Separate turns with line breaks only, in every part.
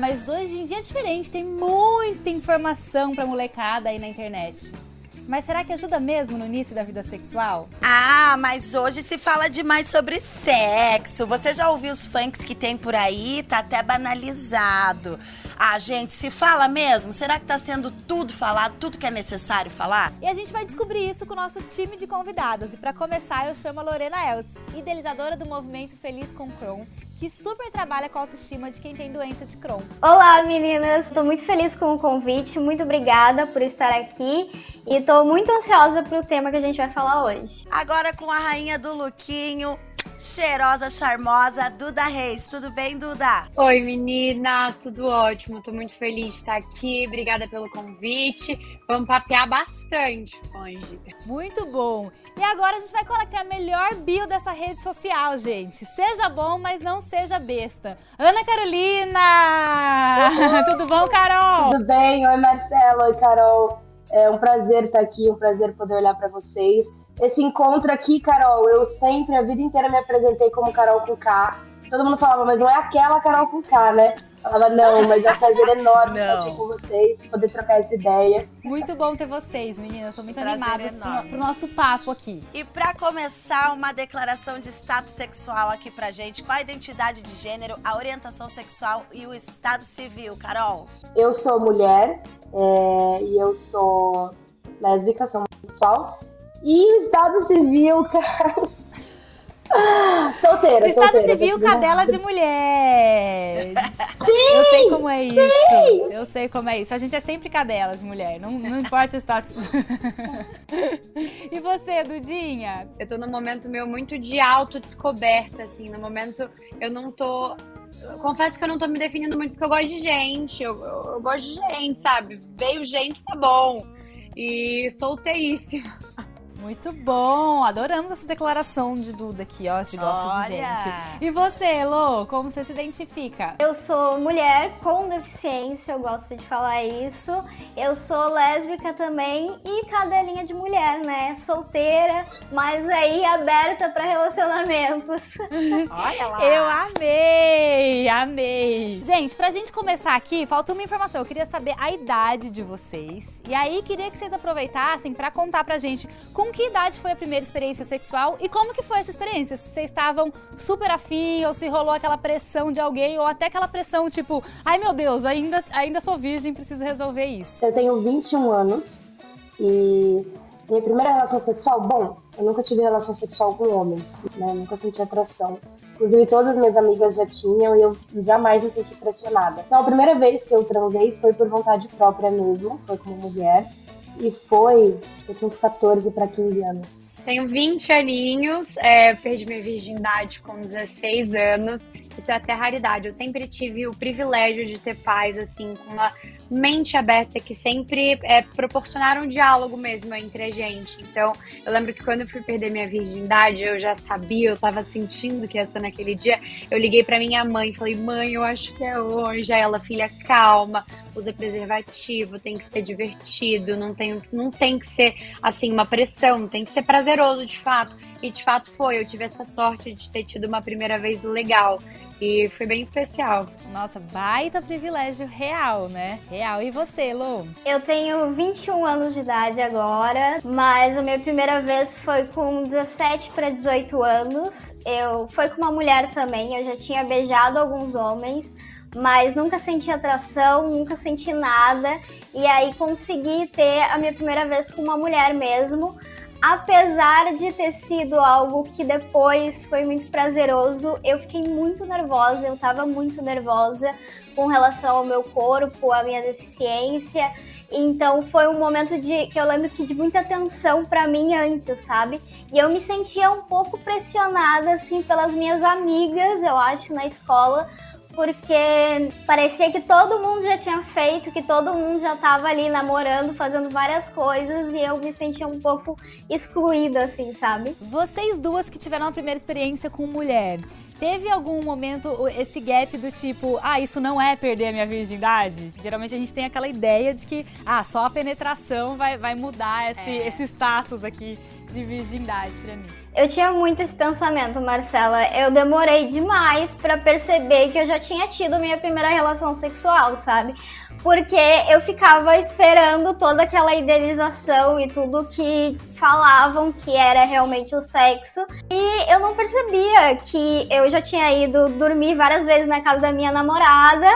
Mas hoje em dia é diferente, tem muita informação pra molecada aí na internet. Mas será que ajuda mesmo no início da vida sexual?
Ah, mas hoje se fala demais sobre sexo. Você já ouviu os funks que tem por aí? Tá até banalizado. Ah, gente, se fala mesmo? Será que tá sendo tudo falado, tudo que é necessário falar?
E a gente vai descobrir isso com o nosso time de convidadas. E para começar, eu chamo a Lorena Eltz, idealizadora do movimento Feliz com Crohn, que super trabalha com a autoestima de quem tem doença de Crohn.
Olá, meninas! Estou muito feliz com o convite, muito obrigada por estar aqui e estou muito ansiosa para o tema que a gente vai falar hoje.
Agora com a rainha do Luquinho, cheirosa, charmosa, Duda Reis. Tudo bem, Duda?
Oi, meninas, tudo ótimo. Tô muito feliz de estar aqui. Obrigada pelo convite. Vamos papear bastante hoje.
Muito bom. E agora a gente vai colocar a melhor bio dessa rede social, gente. Seja bom, mas não seja besta. Ana Carolina! Tudo bom, Carol?
Tudo bem? Oi, Marcelo. Oi, Carol. É um prazer estar aqui, um prazer poder olhar para vocês esse encontro aqui, Carol, eu sempre, a vida inteira, me apresentei como Carol com K. Todo mundo falava, mas não é aquela Carol com K, né? Falava, não, mas é um prazer enorme estar aqui com vocês, poder trocar essa ideia.
Muito bom ter vocês, meninas. Sou muito prazer animadas pro, pro, nosso papo aqui.
E para começar, uma declaração de status sexual aqui pra gente. Qual a identidade de gênero, a orientação sexual e o estado civil, Carol?
Eu sou mulher é, e eu sou lésbica, sou sexual. E o Estado Civil, cara. Solteira.
Estado
solteira,
Civil, cadela de mulher.
Sim,
eu sei como é isso.
Sim.
Eu sei como é isso. A gente é sempre cadela de mulher. Não, não importa o status. e você, Dudinha?
Eu tô num momento meu muito de autodescoberta, assim. No momento eu não tô. Confesso que eu não tô me definindo muito porque eu gosto de gente. Eu, eu, eu gosto de gente, sabe? Veio gente, tá bom. E solteiríssima.
Muito bom! Adoramos essa declaração de Duda aqui, ó, de gosto Olha. de gente. E você, Elo, como você se identifica?
Eu sou mulher com deficiência, eu gosto de falar isso. Eu sou lésbica também e cadelinha de mulher, né? Solteira, mas aí aberta para relacionamentos.
Olha lá!
Eu amei! Amei! Gente, pra gente começar aqui, falta uma informação. Eu queria saber a idade de vocês. E aí, queria que vocês aproveitassem para contar pra gente com com que idade foi a primeira experiência sexual e como que foi essa experiência? Se vocês estavam super afim ou se rolou aquela pressão de alguém ou até aquela pressão tipo, ai meu Deus, ainda, ainda sou virgem, preciso resolver isso.
Eu tenho 21 anos e minha primeira relação sexual, bom, eu nunca tive relação sexual com homens, né? Nunca senti atração. Inclusive, todas as minhas amigas já tinham e eu jamais me senti pressionada. Então, a primeira vez que eu transei foi por vontade própria mesmo, foi como mulher. E foi, eu tinha uns 14 para 15 anos.
Tenho 20 aninhos, é, perdi minha virgindade com 16 anos. Isso é até raridade. Eu sempre tive o privilégio de ter pais, assim, com uma mente aberta que sempre é, proporcionaram um diálogo mesmo entre a gente. Então, eu lembro que quando eu fui perder minha virgindade, eu já sabia, eu tava sentindo que ia ser naquele dia. Eu liguei para minha mãe falei: mãe, eu acho que é hoje. Aí ela, filha, calma, usa preservativo, tem que ser divertido, não tem, não tem que ser assim uma pressão, tem que ser prazeroso de fato. E de fato foi, eu tive essa sorte de ter tido uma primeira vez legal. E foi bem especial.
Nossa, baita privilégio real, né? Real. E você, Lu?
Eu tenho 21 anos de idade agora, mas a minha primeira vez foi com 17 para 18 anos. Eu foi com uma mulher também, eu já tinha beijado alguns homens, mas nunca senti atração, nunca senti nada. E aí consegui ter a minha primeira vez com uma mulher mesmo. Apesar de ter sido algo que depois foi muito prazeroso, eu fiquei muito nervosa, eu tava muito nervosa com relação ao meu corpo, à minha deficiência. Então foi um momento de que eu lembro que de muita tensão para mim antes, sabe? E eu me sentia um pouco pressionada assim pelas minhas amigas, eu acho, na escola, porque parecia que todo mundo já tinha feito, que todo mundo já estava ali namorando, fazendo várias coisas e eu me sentia um pouco excluída, assim, sabe?
Vocês duas que tiveram a primeira experiência com mulher, teve algum momento esse gap do tipo, ah, isso não é perder a minha virgindade? Geralmente a gente tem aquela ideia de que, ah, só a penetração vai, vai mudar esse, é. esse status aqui de virgindade para mim.
Eu tinha muito esse pensamento, Marcela. Eu demorei demais para perceber que eu já tinha tido minha primeira relação sexual, sabe? Porque eu ficava esperando toda aquela idealização e tudo que falavam que era realmente o sexo. E eu não percebia que eu já tinha ido dormir várias vezes na casa da minha namorada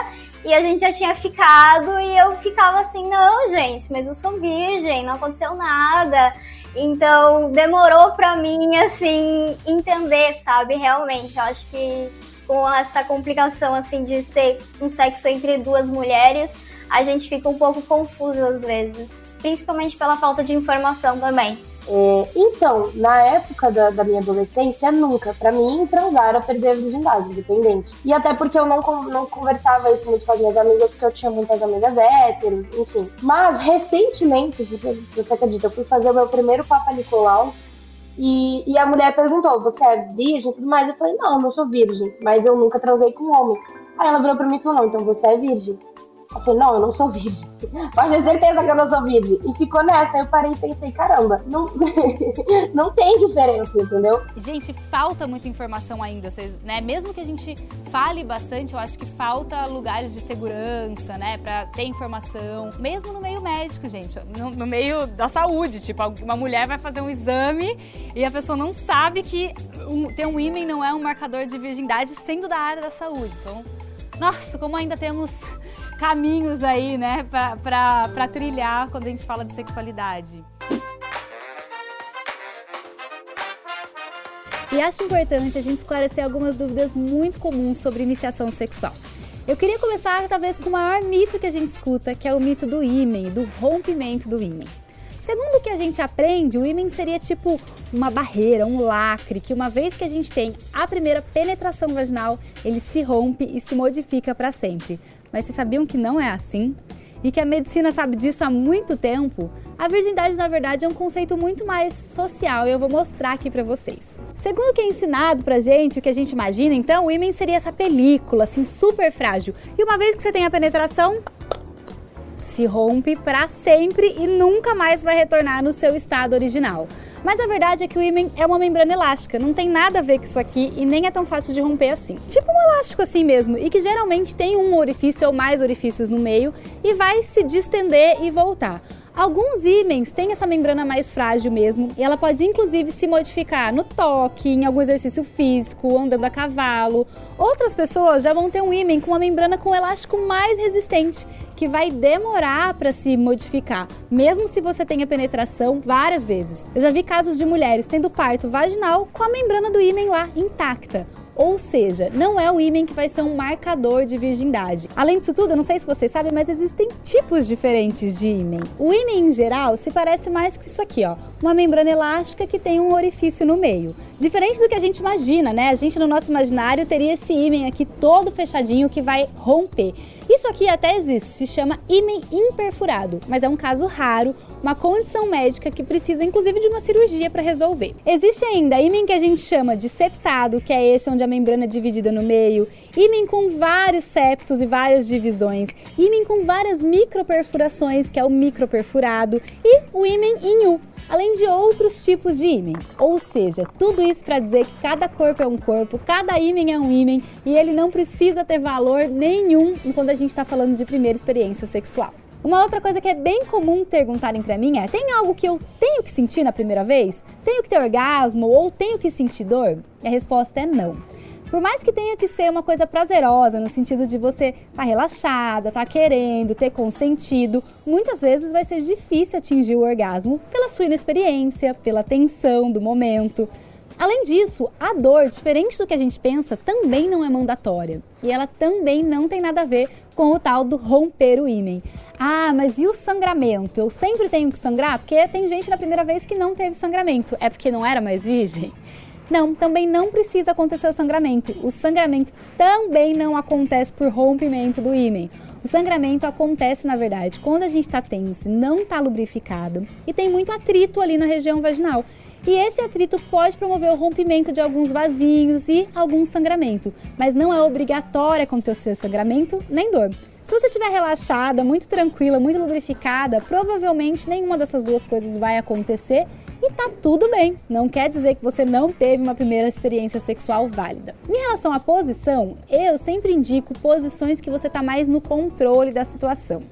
e a gente já tinha ficado e eu ficava assim, não, gente, mas eu sou virgem, não aconteceu nada. Então, demorou para mim, assim, entender, sabe? Realmente, eu acho que com essa complicação, assim, de ser um sexo entre duas mulheres, a gente fica um pouco confuso às vezes. Principalmente pela falta de informação também.
É, então, na época da, da minha adolescência, nunca. Para mim, transar era perder a virgindade, independente. E até porque eu não, não conversava isso muito com as minhas amigas, porque eu tinha muitas amigas héteros, enfim. Mas, recentemente, se você, se você acredita, eu fui fazer o meu primeiro Papa Nicolau. E, e a mulher perguntou: Você é virgem e tudo mais? Eu falei: Não, não sou virgem, mas eu nunca transei com um homem. Aí ela virou pra mim e falou: Não, então você é virgem. Eu falei, não, eu não sou virgem. Pode ter certeza que eu não sou virgem. E ficou nessa. Eu parei e pensei, caramba, não, não tem diferença, entendeu?
Gente, falta muita informação ainda. Vocês, né? Mesmo que a gente fale bastante, eu acho que falta lugares de segurança, né? Pra ter informação. Mesmo no meio médico, gente. No, no meio da saúde. Tipo, uma mulher vai fazer um exame e a pessoa não sabe que um, ter um ímã não é um marcador de virgindade sendo da área da saúde. Então, nossa, como ainda temos caminhos aí, né, para trilhar quando a gente fala de sexualidade. E acho importante a gente esclarecer algumas dúvidas muito comuns sobre iniciação sexual. Eu queria começar talvez com o maior mito que a gente escuta, que é o mito do ímen, do rompimento do ímen. Segundo o que a gente aprende, o ímen seria tipo uma barreira, um lacre, que uma vez que a gente tem a primeira penetração vaginal, ele se rompe e se modifica para sempre. Mas vocês sabiam que não é assim? E que a medicina sabe disso há muito tempo? A virgindade, na verdade, é um conceito muito mais social e eu vou mostrar aqui para vocês. Segundo o que é ensinado pra gente, o que a gente imagina, então, o ímen seria essa película, assim, super frágil. E uma vez que você tem a penetração, se rompe para sempre e nunca mais vai retornar no seu estado original. Mas a verdade é que o ímã é uma membrana elástica, não tem nada a ver com isso aqui e nem é tão fácil de romper assim. Tipo um elástico assim mesmo, e que geralmente tem um orifício ou mais orifícios no meio e vai se distender e voltar. Alguns ímãs têm essa membrana mais frágil mesmo e ela pode inclusive se modificar no toque, em algum exercício físico, andando a cavalo. Outras pessoas já vão ter um ímã com uma membrana com elástico mais resistente, que vai demorar para se modificar, mesmo se você tenha penetração várias vezes. Eu já vi casos de mulheres tendo parto vaginal com a membrana do ímã lá intacta. Ou seja, não é o ímã que vai ser um marcador de virgindade. Além disso tudo, eu não sei se vocês sabem, mas existem tipos diferentes de ímã. O ímã em geral se parece mais com isso aqui, ó, uma membrana elástica que tem um orifício no meio. Diferente do que a gente imagina, né? A gente no nosso imaginário teria esse ímã aqui todo fechadinho que vai romper. Isso aqui até existe, se chama ímã imperfurado, mas é um caso raro uma condição médica que precisa inclusive de uma cirurgia para resolver. Existe ainda ímã que a gente chama de septado, que é esse onde a membrana é dividida no meio, ímã com vários septos e várias divisões, ímã com várias microperfurações, que é o microperfurado, e o ímã em U, além de outros tipos de ímã. Ou seja, tudo isso para dizer que cada corpo é um corpo, cada ímã é um ímã e ele não precisa ter valor nenhum quando a gente está falando de primeira experiência sexual. Uma outra coisa que é bem comum perguntarem para mim é: tem algo que eu tenho que sentir na primeira vez? Tenho que ter orgasmo ou tenho que sentir dor? E a resposta é não. Por mais que tenha que ser uma coisa prazerosa, no sentido de você estar tá relaxada, tá querendo, ter consentido, muitas vezes vai ser difícil atingir o orgasmo pela sua inexperiência, pela tensão do momento. Além disso, a dor, diferente do que a gente pensa, também não é mandatória. E ela também não tem nada a ver com o tal do romper o ímen. Ah, mas e o sangramento? Eu sempre tenho que sangrar? Porque tem gente na primeira vez que não teve sangramento. É porque não era mais virgem? Não, também não precisa acontecer o sangramento. O sangramento também não acontece por rompimento do ímen. O sangramento acontece, na verdade, quando a gente está tenso, não está lubrificado e tem muito atrito ali na região vaginal. E esse atrito pode promover o rompimento de alguns vasinhos e algum sangramento, mas não é obrigatório acontecer sangramento nem dor. Se você estiver relaxada, muito tranquila, muito lubrificada, provavelmente nenhuma dessas duas coisas vai acontecer e tá tudo bem. Não quer dizer que você não teve uma primeira experiência sexual válida. Em relação à posição, eu sempre indico posições que você tá mais no controle da situação.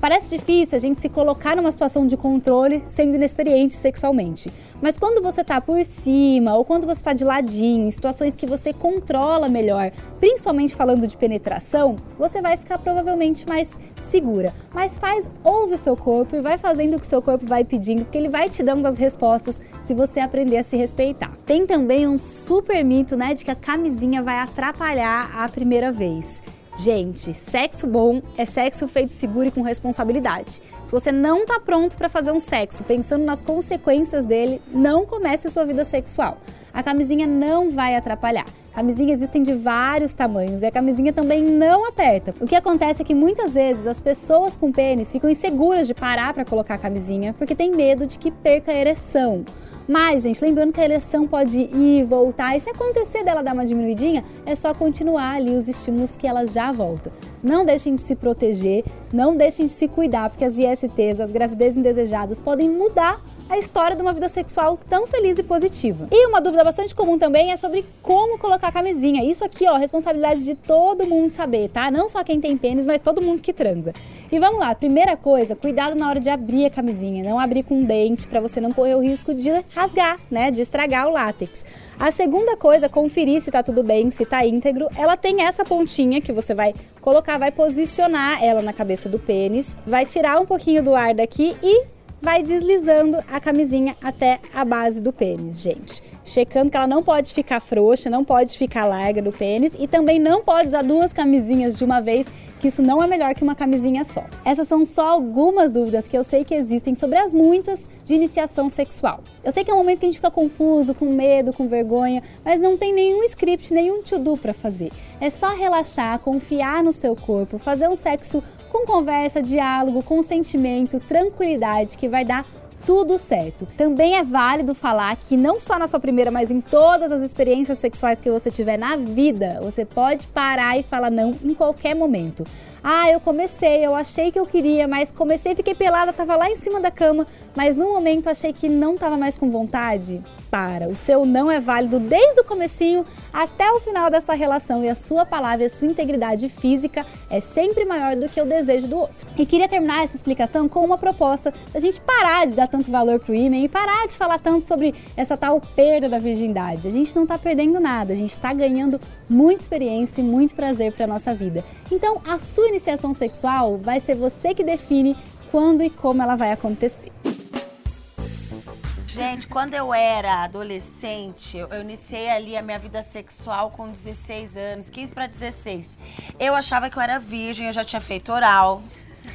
Parece difícil a gente se colocar numa situação de controle sendo inexperiente sexualmente. Mas quando você está por cima ou quando você está de ladinho, em situações que você controla melhor, principalmente falando de penetração, você vai ficar provavelmente mais segura. Mas faz, ouve o seu corpo e vai fazendo o que seu corpo vai pedindo, porque ele vai te dando as respostas se você aprender a se respeitar. Tem também um super mito, né, de que a camisinha vai atrapalhar a primeira vez. Gente, sexo bom é sexo feito seguro e com responsabilidade. Se você não está pronto para fazer um sexo, pensando nas consequências dele, não comece a sua vida sexual. A camisinha não vai atrapalhar. Camisinhas existem de vários tamanhos e a camisinha também não aperta. O que acontece é que muitas vezes as pessoas com pênis ficam inseguras de parar para colocar a camisinha porque tem medo de que perca a ereção. Mas, gente, lembrando que a ereção pode ir, voltar, e se acontecer dela dar uma diminuidinha, é só continuar ali os estímulos que ela já volta. Não deixem de se proteger, não deixem de se cuidar, porque as ISTs, as gravidezes indesejadas, podem mudar a história de uma vida sexual tão feliz e positiva. E uma dúvida bastante comum também é sobre como colocar a camisinha. Isso aqui, ó, responsabilidade de todo mundo saber, tá? Não só quem tem pênis, mas todo mundo que transa. E vamos lá, primeira coisa, cuidado na hora de abrir a camisinha, não abrir com um dente para você não correr o risco de rasgar, né, de estragar o látex. A segunda coisa, conferir se tá tudo bem, se tá íntegro. Ela tem essa pontinha que você vai colocar, vai posicionar ela na cabeça do pênis, vai tirar um pouquinho do ar daqui e vai deslizando a camisinha até a base do pênis, gente. Checando que ela não pode ficar frouxa, não pode ficar larga do pênis e também não pode usar duas camisinhas de uma vez que isso não é melhor que uma camisinha só. Essas são só algumas dúvidas que eu sei que existem sobre as muitas de iniciação sexual. Eu sei que é um momento que a gente fica confuso, com medo, com vergonha, mas não tem nenhum script, nenhum to-do para fazer. É só relaxar, confiar no seu corpo, fazer um sexo com conversa, diálogo, consentimento, tranquilidade, que vai dar tudo certo. Também é válido falar que não só na sua primeira, mas em todas as experiências sexuais que você tiver na vida, você pode parar e falar não em qualquer momento. Ah, eu comecei, eu achei que eu queria, mas comecei, fiquei pelada, tava lá em cima da cama, mas no momento achei que não tava mais com vontade para. O seu não é válido desde o comecinho até o final dessa relação e a sua palavra e a sua integridade física é sempre maior do que o desejo do outro. E queria terminar essa explicação com uma proposta da gente parar de dar tanto valor pro ímã e parar de falar tanto sobre essa tal perda da virgindade. A gente não tá perdendo nada, a gente está ganhando muita experiência e muito prazer para nossa vida. Então, a sua iniciação sexual vai ser você que define quando e como ela vai acontecer.
Gente, quando eu era adolescente, eu iniciei ali a minha vida sexual com 16 anos, 15 para 16. Eu achava que eu era virgem, eu já tinha feito oral,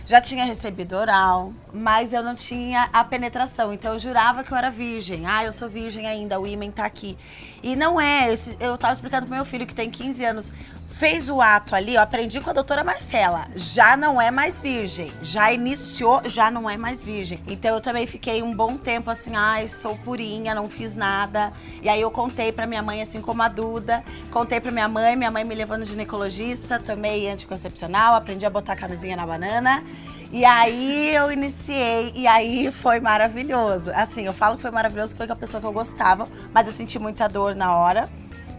já tinha recebido oral, mas eu não tinha a penetração. Então eu jurava que eu era virgem. Ah, eu sou virgem ainda, o ímen tá aqui. E não é, eu tava explicando pro meu filho que tem 15 anos fez o ato ali, eu aprendi com a doutora Marcela, já não é mais virgem. Já iniciou, já não é mais virgem. Então eu também fiquei um bom tempo assim, ai, sou purinha, não fiz nada. E aí eu contei pra minha mãe, assim como a Duda, contei pra minha mãe, minha mãe me levou no ginecologista, tomei anticoncepcional, aprendi a botar camisinha na banana. E aí eu iniciei, e aí foi maravilhoso. Assim, eu falo que foi maravilhoso, foi com a pessoa que eu gostava, mas eu senti muita dor na hora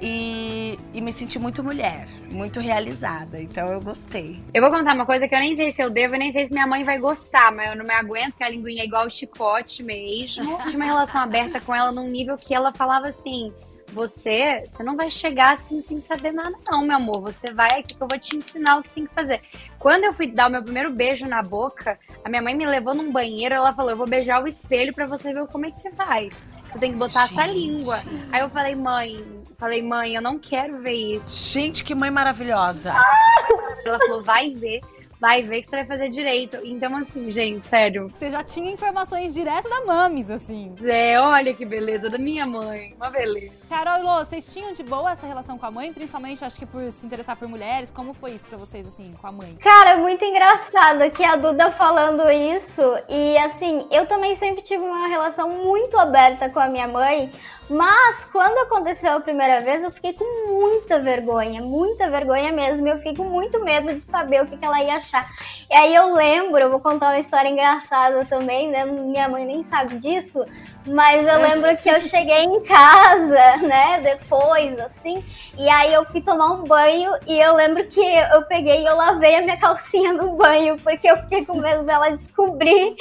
e, e, me senti muito mulher, muito realizada. Então eu gostei.
Eu vou contar uma coisa que eu nem sei se eu devo, nem sei se minha mãe vai gostar, mas eu não me aguento, que a linguinha é igual o chicote mesmo. Tinha uma relação aberta com ela num nível que ela falava assim você, você não vai chegar assim sem saber nada, não, meu amor. Você vai aqui que eu vou te ensinar o que tem que fazer. Quando eu fui dar o meu primeiro beijo na boca, a minha mãe me levou num banheiro, ela falou: eu vou beijar o espelho para você ver como é que você faz. Você tem que botar Gente. essa língua. Aí eu falei, mãe, falei, mãe, eu não quero ver isso.
Gente, que mãe maravilhosa.
Ela falou, vai ver vai ver que você vai fazer direito. Então, assim, gente, sério.
Você já tinha informações direto da Mames, assim.
É, olha que beleza, da minha mãe. Uma beleza.
Carol e Lô, vocês tinham de boa essa relação com a mãe? Principalmente, acho que por se interessar por mulheres. Como foi isso pra vocês, assim, com a mãe?
Cara, muito engraçado que a Duda falando isso. E, assim, eu também sempre tive uma relação muito aberta com a minha mãe. Mas quando aconteceu a primeira vez, eu fiquei com muita vergonha, muita vergonha mesmo. Eu fiquei com muito medo de saber o que, que ela ia achar. E aí eu lembro, eu vou contar uma história engraçada também, né? Minha mãe nem sabe disso, mas eu lembro que eu cheguei em casa, né, depois, assim, e aí eu fui tomar um banho e eu lembro que eu peguei e eu lavei a minha calcinha no banho, porque eu fiquei com medo dela descobrir.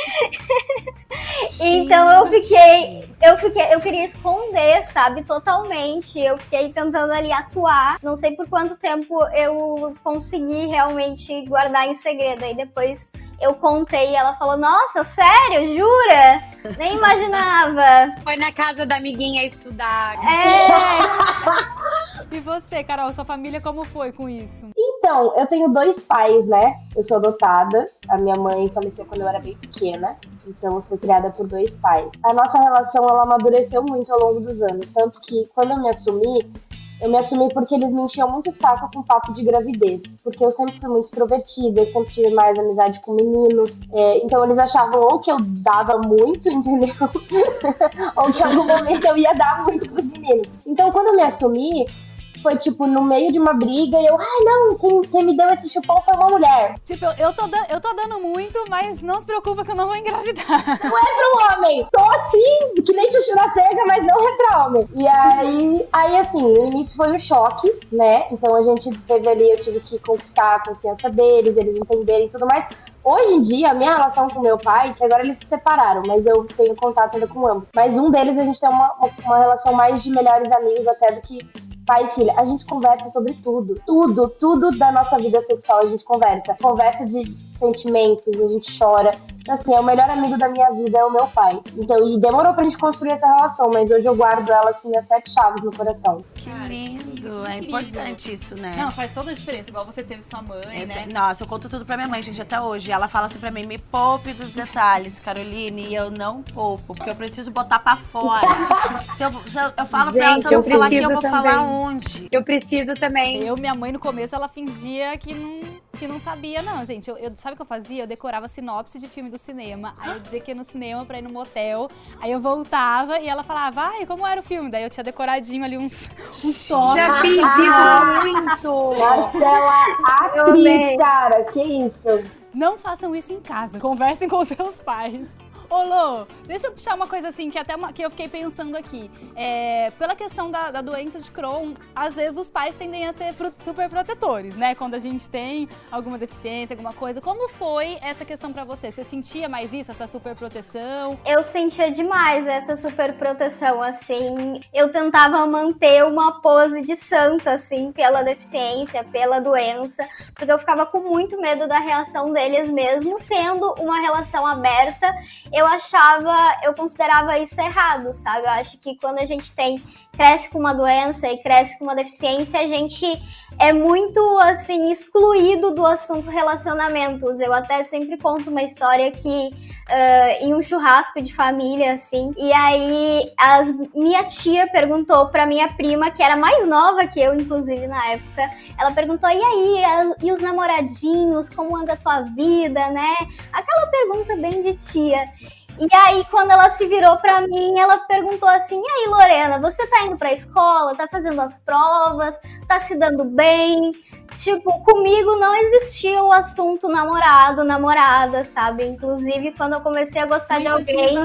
então eu fiquei, eu fiquei, eu queria esconder, sabe, totalmente. Eu fiquei tentando ali atuar. Não sei por quanto tempo eu consegui realmente guardar em segredo. Aí depois eu contei e ela falou: Nossa, sério? Jura? Nem imaginava.
Foi na casa da amiguinha estudar.
É.
e você, Carol, sua família como foi com isso?
Então, eu tenho dois pais, né? Eu sou adotada. A minha mãe faleceu quando eu era bem pequena. Então, eu fui criada por dois pais. A nossa relação, ela amadureceu muito ao longo dos anos. Tanto que, quando eu me assumi, eu me assumi porque eles me enchiam muito saco com papo de gravidez. Porque eu sempre fui muito extrovertida, eu sempre tive mais amizade com meninos. É, então eles achavam ou que eu dava muito, entendeu? ou que em algum momento eu ia dar muito pros meninos. Então quando eu me assumi, foi, tipo, no meio de uma briga e eu, ah, não, quem, quem me deu esse chupão foi uma mulher.
Tipo, eu tô, eu tô dando muito, mas não se preocupa que eu não vou engravidar.
Não é pra um homem. Tô assim, que nem chuchu mas não é pra homem. E aí, aí assim, no início foi um choque, né? Então a gente teve ali, eu tive que conquistar a confiança deles, eles entenderem e tudo mais. Hoje em dia, a minha relação com meu pai, que agora eles se separaram, mas eu tenho contato ainda com ambos. Mas um deles a gente tem uma, uma relação mais de melhores amigos até do que pai e filha, a gente conversa sobre tudo. Tudo, tudo da nossa vida sexual a gente conversa. Conversa de sentimentos, a gente chora. Então, assim, é o melhor amigo da minha vida é o meu pai. Então, e demorou pra gente construir essa relação, mas hoje eu guardo ela, assim, as sete chaves no coração.
Que lindo, é importante isso, né?
Não, faz toda a diferença, igual você teve sua mãe, é, né?
Nossa, eu conto tudo pra minha mãe, gente, até hoje. Ela fala assim pra mim, me poupe dos detalhes, Caroline, e eu não poupo, porque eu preciso botar pra fora. se, eu, se eu, eu falo gente, pra ela, se eu, eu vou falar aqui, eu vou também. falar onde?
Eu preciso também.
Eu, minha mãe, no começo, ela fingia que não que não sabia, não, gente. Eu, eu, sabe o que eu fazia? Eu decorava sinopse de filme do cinema. Aí eu dizia que ia no cinema pra ir no motel. Aí eu voltava e ela falava, ai, como era o filme? Daí eu tinha decoradinho ali uns, uns toques.
Já fiz isso muito!
Marcela, atriz, cara, que isso?
Não façam isso em casa. Conversem com seus pais. Ô, Lô, deixa eu puxar uma coisa assim, que até uma, que eu fiquei pensando aqui. É, pela questão da, da, doença de Crohn, às vezes os pais tendem a ser pro, super protetores, né? Quando a gente tem alguma deficiência, alguma coisa. Como foi essa questão para você? Você sentia mais isso, essa super proteção?
Eu sentia demais essa super proteção, assim. Eu tentava manter uma pose de santa, assim, pela deficiência, pela doença, porque eu ficava com muito medo da reação deles mesmo, tendo uma relação aberta. Eu eu achava, eu considerava isso errado, sabe? Eu acho que quando a gente tem cresce com uma doença e cresce com uma deficiência, a gente é muito assim excluído do assunto relacionamentos. Eu até sempre conto uma história que uh, em um churrasco de família assim, e aí as, minha tia perguntou para minha prima que era mais nova que eu, inclusive na época, ela perguntou e aí as, e os namoradinhos, como anda a tua vida, né? Aquela pergunta bem de tia. E aí, quando ela se virou para mim, ela perguntou assim: E aí, Lorena, você tá indo pra escola? Tá fazendo as provas? Tá se dando bem? Tipo, comigo não existia o assunto namorado, namorada, sabe? Inclusive, quando eu comecei a gostar de alguém.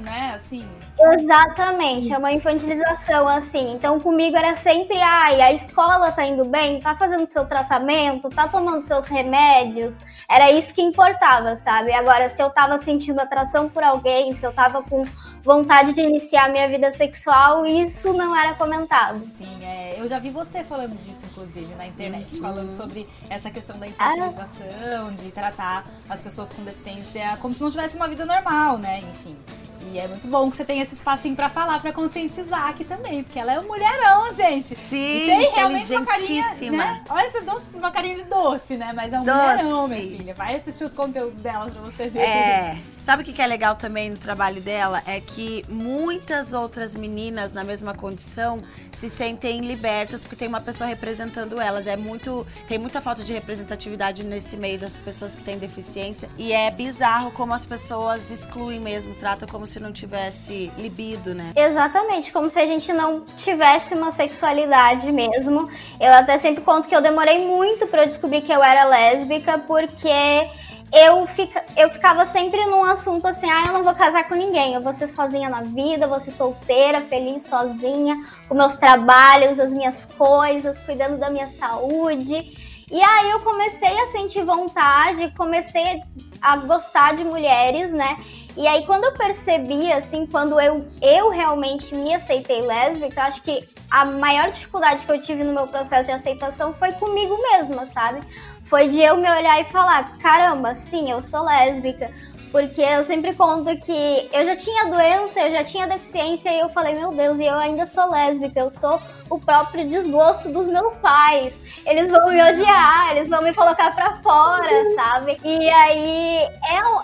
né? Assim.
Exatamente, é uma infantilização, assim. Então, comigo era sempre, ai, a escola tá indo bem, tá fazendo seu tratamento, tá tomando seus remédios. Era isso que importava, sabe? Agora, se eu tava sentindo atração por alguém, se eu tava com vontade de iniciar minha vida sexual, isso não era comentado.
Sim, é, eu já vi você falando disso, inclusive, na internet, uhum. falando sobre essa questão da infantilização, ah. de tratar as pessoas com deficiência como se não tivesse uma vida normal, né? Enfim. E é muito bom que você tenha esse espacinho para falar, para conscientizar aqui também, porque ela é um mulherão, gente.
Sim,
e tem realmente uma carinha, né? Olha esse doce, uma carinha de doce, né? Mas é um doce. mulherão, minha filha. Vai assistir os conteúdos dela pra você ver.
É. Sabe o que é legal também no trabalho dela? É que muitas outras meninas na mesma condição se sentem libertas porque tem uma pessoa representando elas. É muito, tem muita falta de representatividade nesse meio das pessoas que têm deficiência e é bizarro como as pessoas excluem mesmo, tratam como se se não tivesse libido, né?
Exatamente, como se a gente não tivesse uma sexualidade mesmo. Eu até sempre conto que eu demorei muito para descobrir que eu era lésbica, porque eu, fica, eu ficava sempre num assunto assim, ah, eu não vou casar com ninguém, eu vou ser sozinha na vida, vou ser solteira, feliz sozinha, com meus trabalhos, as minhas coisas, cuidando da minha saúde. E aí eu comecei a sentir vontade, comecei a gostar de mulheres, né? E aí, quando eu percebi, assim, quando eu, eu realmente me aceitei lésbica, acho que a maior dificuldade que eu tive no meu processo de aceitação foi comigo mesma, sabe? Foi de eu me olhar e falar: caramba, sim, eu sou lésbica. Porque eu sempre conto que eu já tinha doença, eu já tinha deficiência e eu falei, meu Deus, e eu ainda sou lésbica, eu sou o próprio desgosto dos meus pais. Eles vão me odiar, eles vão me colocar pra fora, sabe? E aí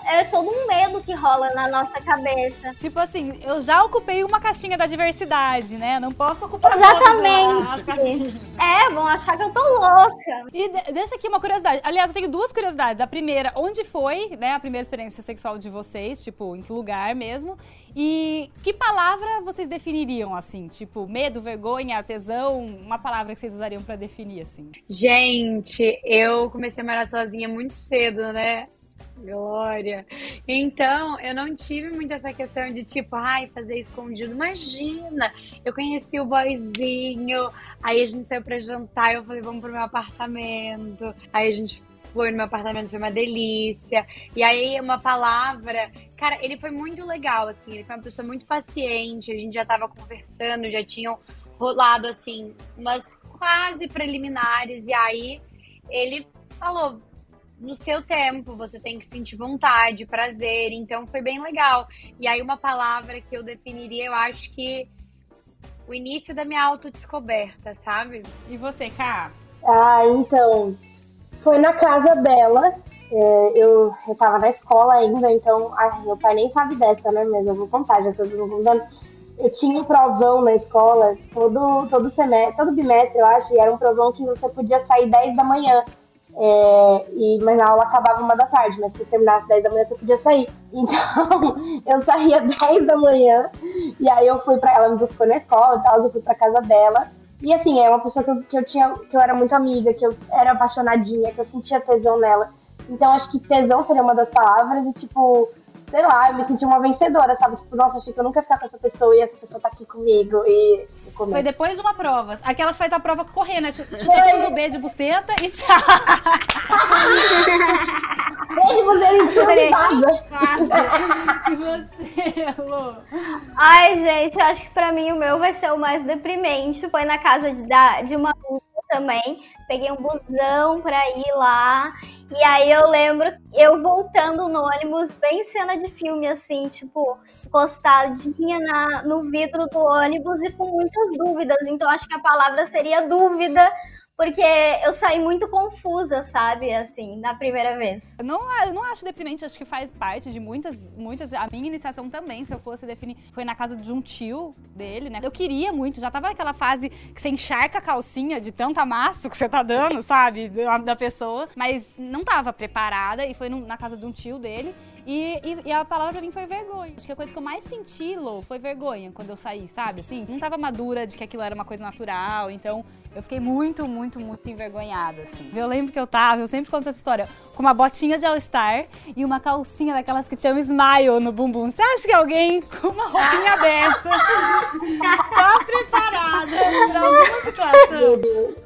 é, é todo um medo que rola na nossa cabeça.
Tipo assim, eu já ocupei uma caixinha da diversidade, né? Não posso ocupar
Exatamente. É, vão achar que eu tô louca.
E deixa aqui uma curiosidade. Aliás, eu tenho duas curiosidades. A primeira, onde foi, né, a primeira experiência sexual de vocês? Tipo, em que lugar mesmo? E que palavra vocês definiriam assim? Tipo, medo, vergonha, tesão? Uma palavra que vocês usariam para definir assim?
Gente, eu comecei a morar sozinha muito cedo, né? Glória. Então, eu não tive muito essa questão de tipo, ai, fazer escondido. Imagina, eu conheci o boyzinho, aí a gente saiu pra jantar, eu falei, vamos pro meu apartamento. Aí a gente foi no meu apartamento, foi uma delícia. E aí, uma palavra. Cara, ele foi muito legal, assim. Ele foi uma pessoa muito paciente. A gente já tava conversando, já tinham rolado, assim, umas quase preliminares. E aí, ele falou: no seu tempo, você tem que sentir vontade, prazer. Então, foi bem legal. E aí, uma palavra que eu definiria, eu acho que o início da minha autodescoberta, sabe?
E você, Ká?
Ah, então, foi na casa dela. É, eu, eu tava na escola ainda, então. Ai, meu pai nem sabe dessa, né? Mas eu vou contar, já tô contando. Eu tinha um provão na escola todo, todo semestre, todo bimestre, eu acho, e era um provão que você podia sair 10 da manhã. É, e, mas a aula acabava uma da tarde, mas se terminasse 10 da manhã você podia sair. Então eu saía 10 da manhã e aí eu fui para ela me buscou na escola e tal, eu fui pra casa dela. E assim, é uma pessoa que eu, que eu tinha, que eu era muito amiga, que eu era apaixonadinha, que eu sentia tesão nela. Então acho que tesão seria uma das palavras e tipo, sei lá, eu me senti uma vencedora, sabe? Tipo, nossa, achei que eu nunca ia ficar com essa pessoa e essa pessoa tá aqui comigo. E
Foi depois de uma prova. Aquela faz a prova correr, né? Chuta todo beijo de buceta e tchau.
beijo buceta e.
E você, Lu?
Ai, gente, eu acho que pra mim o meu vai ser o mais deprimente. Foi na casa de, da, de uma também. Peguei um busão pra ir lá. E aí eu lembro eu voltando no ônibus, bem cena de filme, assim, tipo, encostadinha na, no vidro do ônibus e com muitas dúvidas. Então acho que a palavra seria dúvida, porque eu saí muito confusa, sabe? Assim, na primeira vez.
Eu não, eu não acho deprimente, acho que faz parte de muitas, muitas. A minha iniciação também, se eu fosse definir, foi na casa de um tio dele, né? Eu queria muito, já tava naquela fase que você encharca a calcinha de tanto amasso que você tá dando, sabe? Da, da pessoa. Mas não tava preparada e foi no, na casa de um tio dele. E, e, e, a palavra pra mim foi vergonha. Acho que a coisa que eu mais senti, Lô, foi vergonha quando eu saí, sabe? Assim, não tava madura de que aquilo era uma coisa natural. Então, eu fiquei muito, muito, muito envergonhada, assim. Eu lembro que eu tava, eu sempre conto essa história, com uma botinha de All-Star e uma calcinha daquelas que tinha um smile no bumbum. Você acha que alguém com uma roupinha dessa tá preparada pra alguma situação?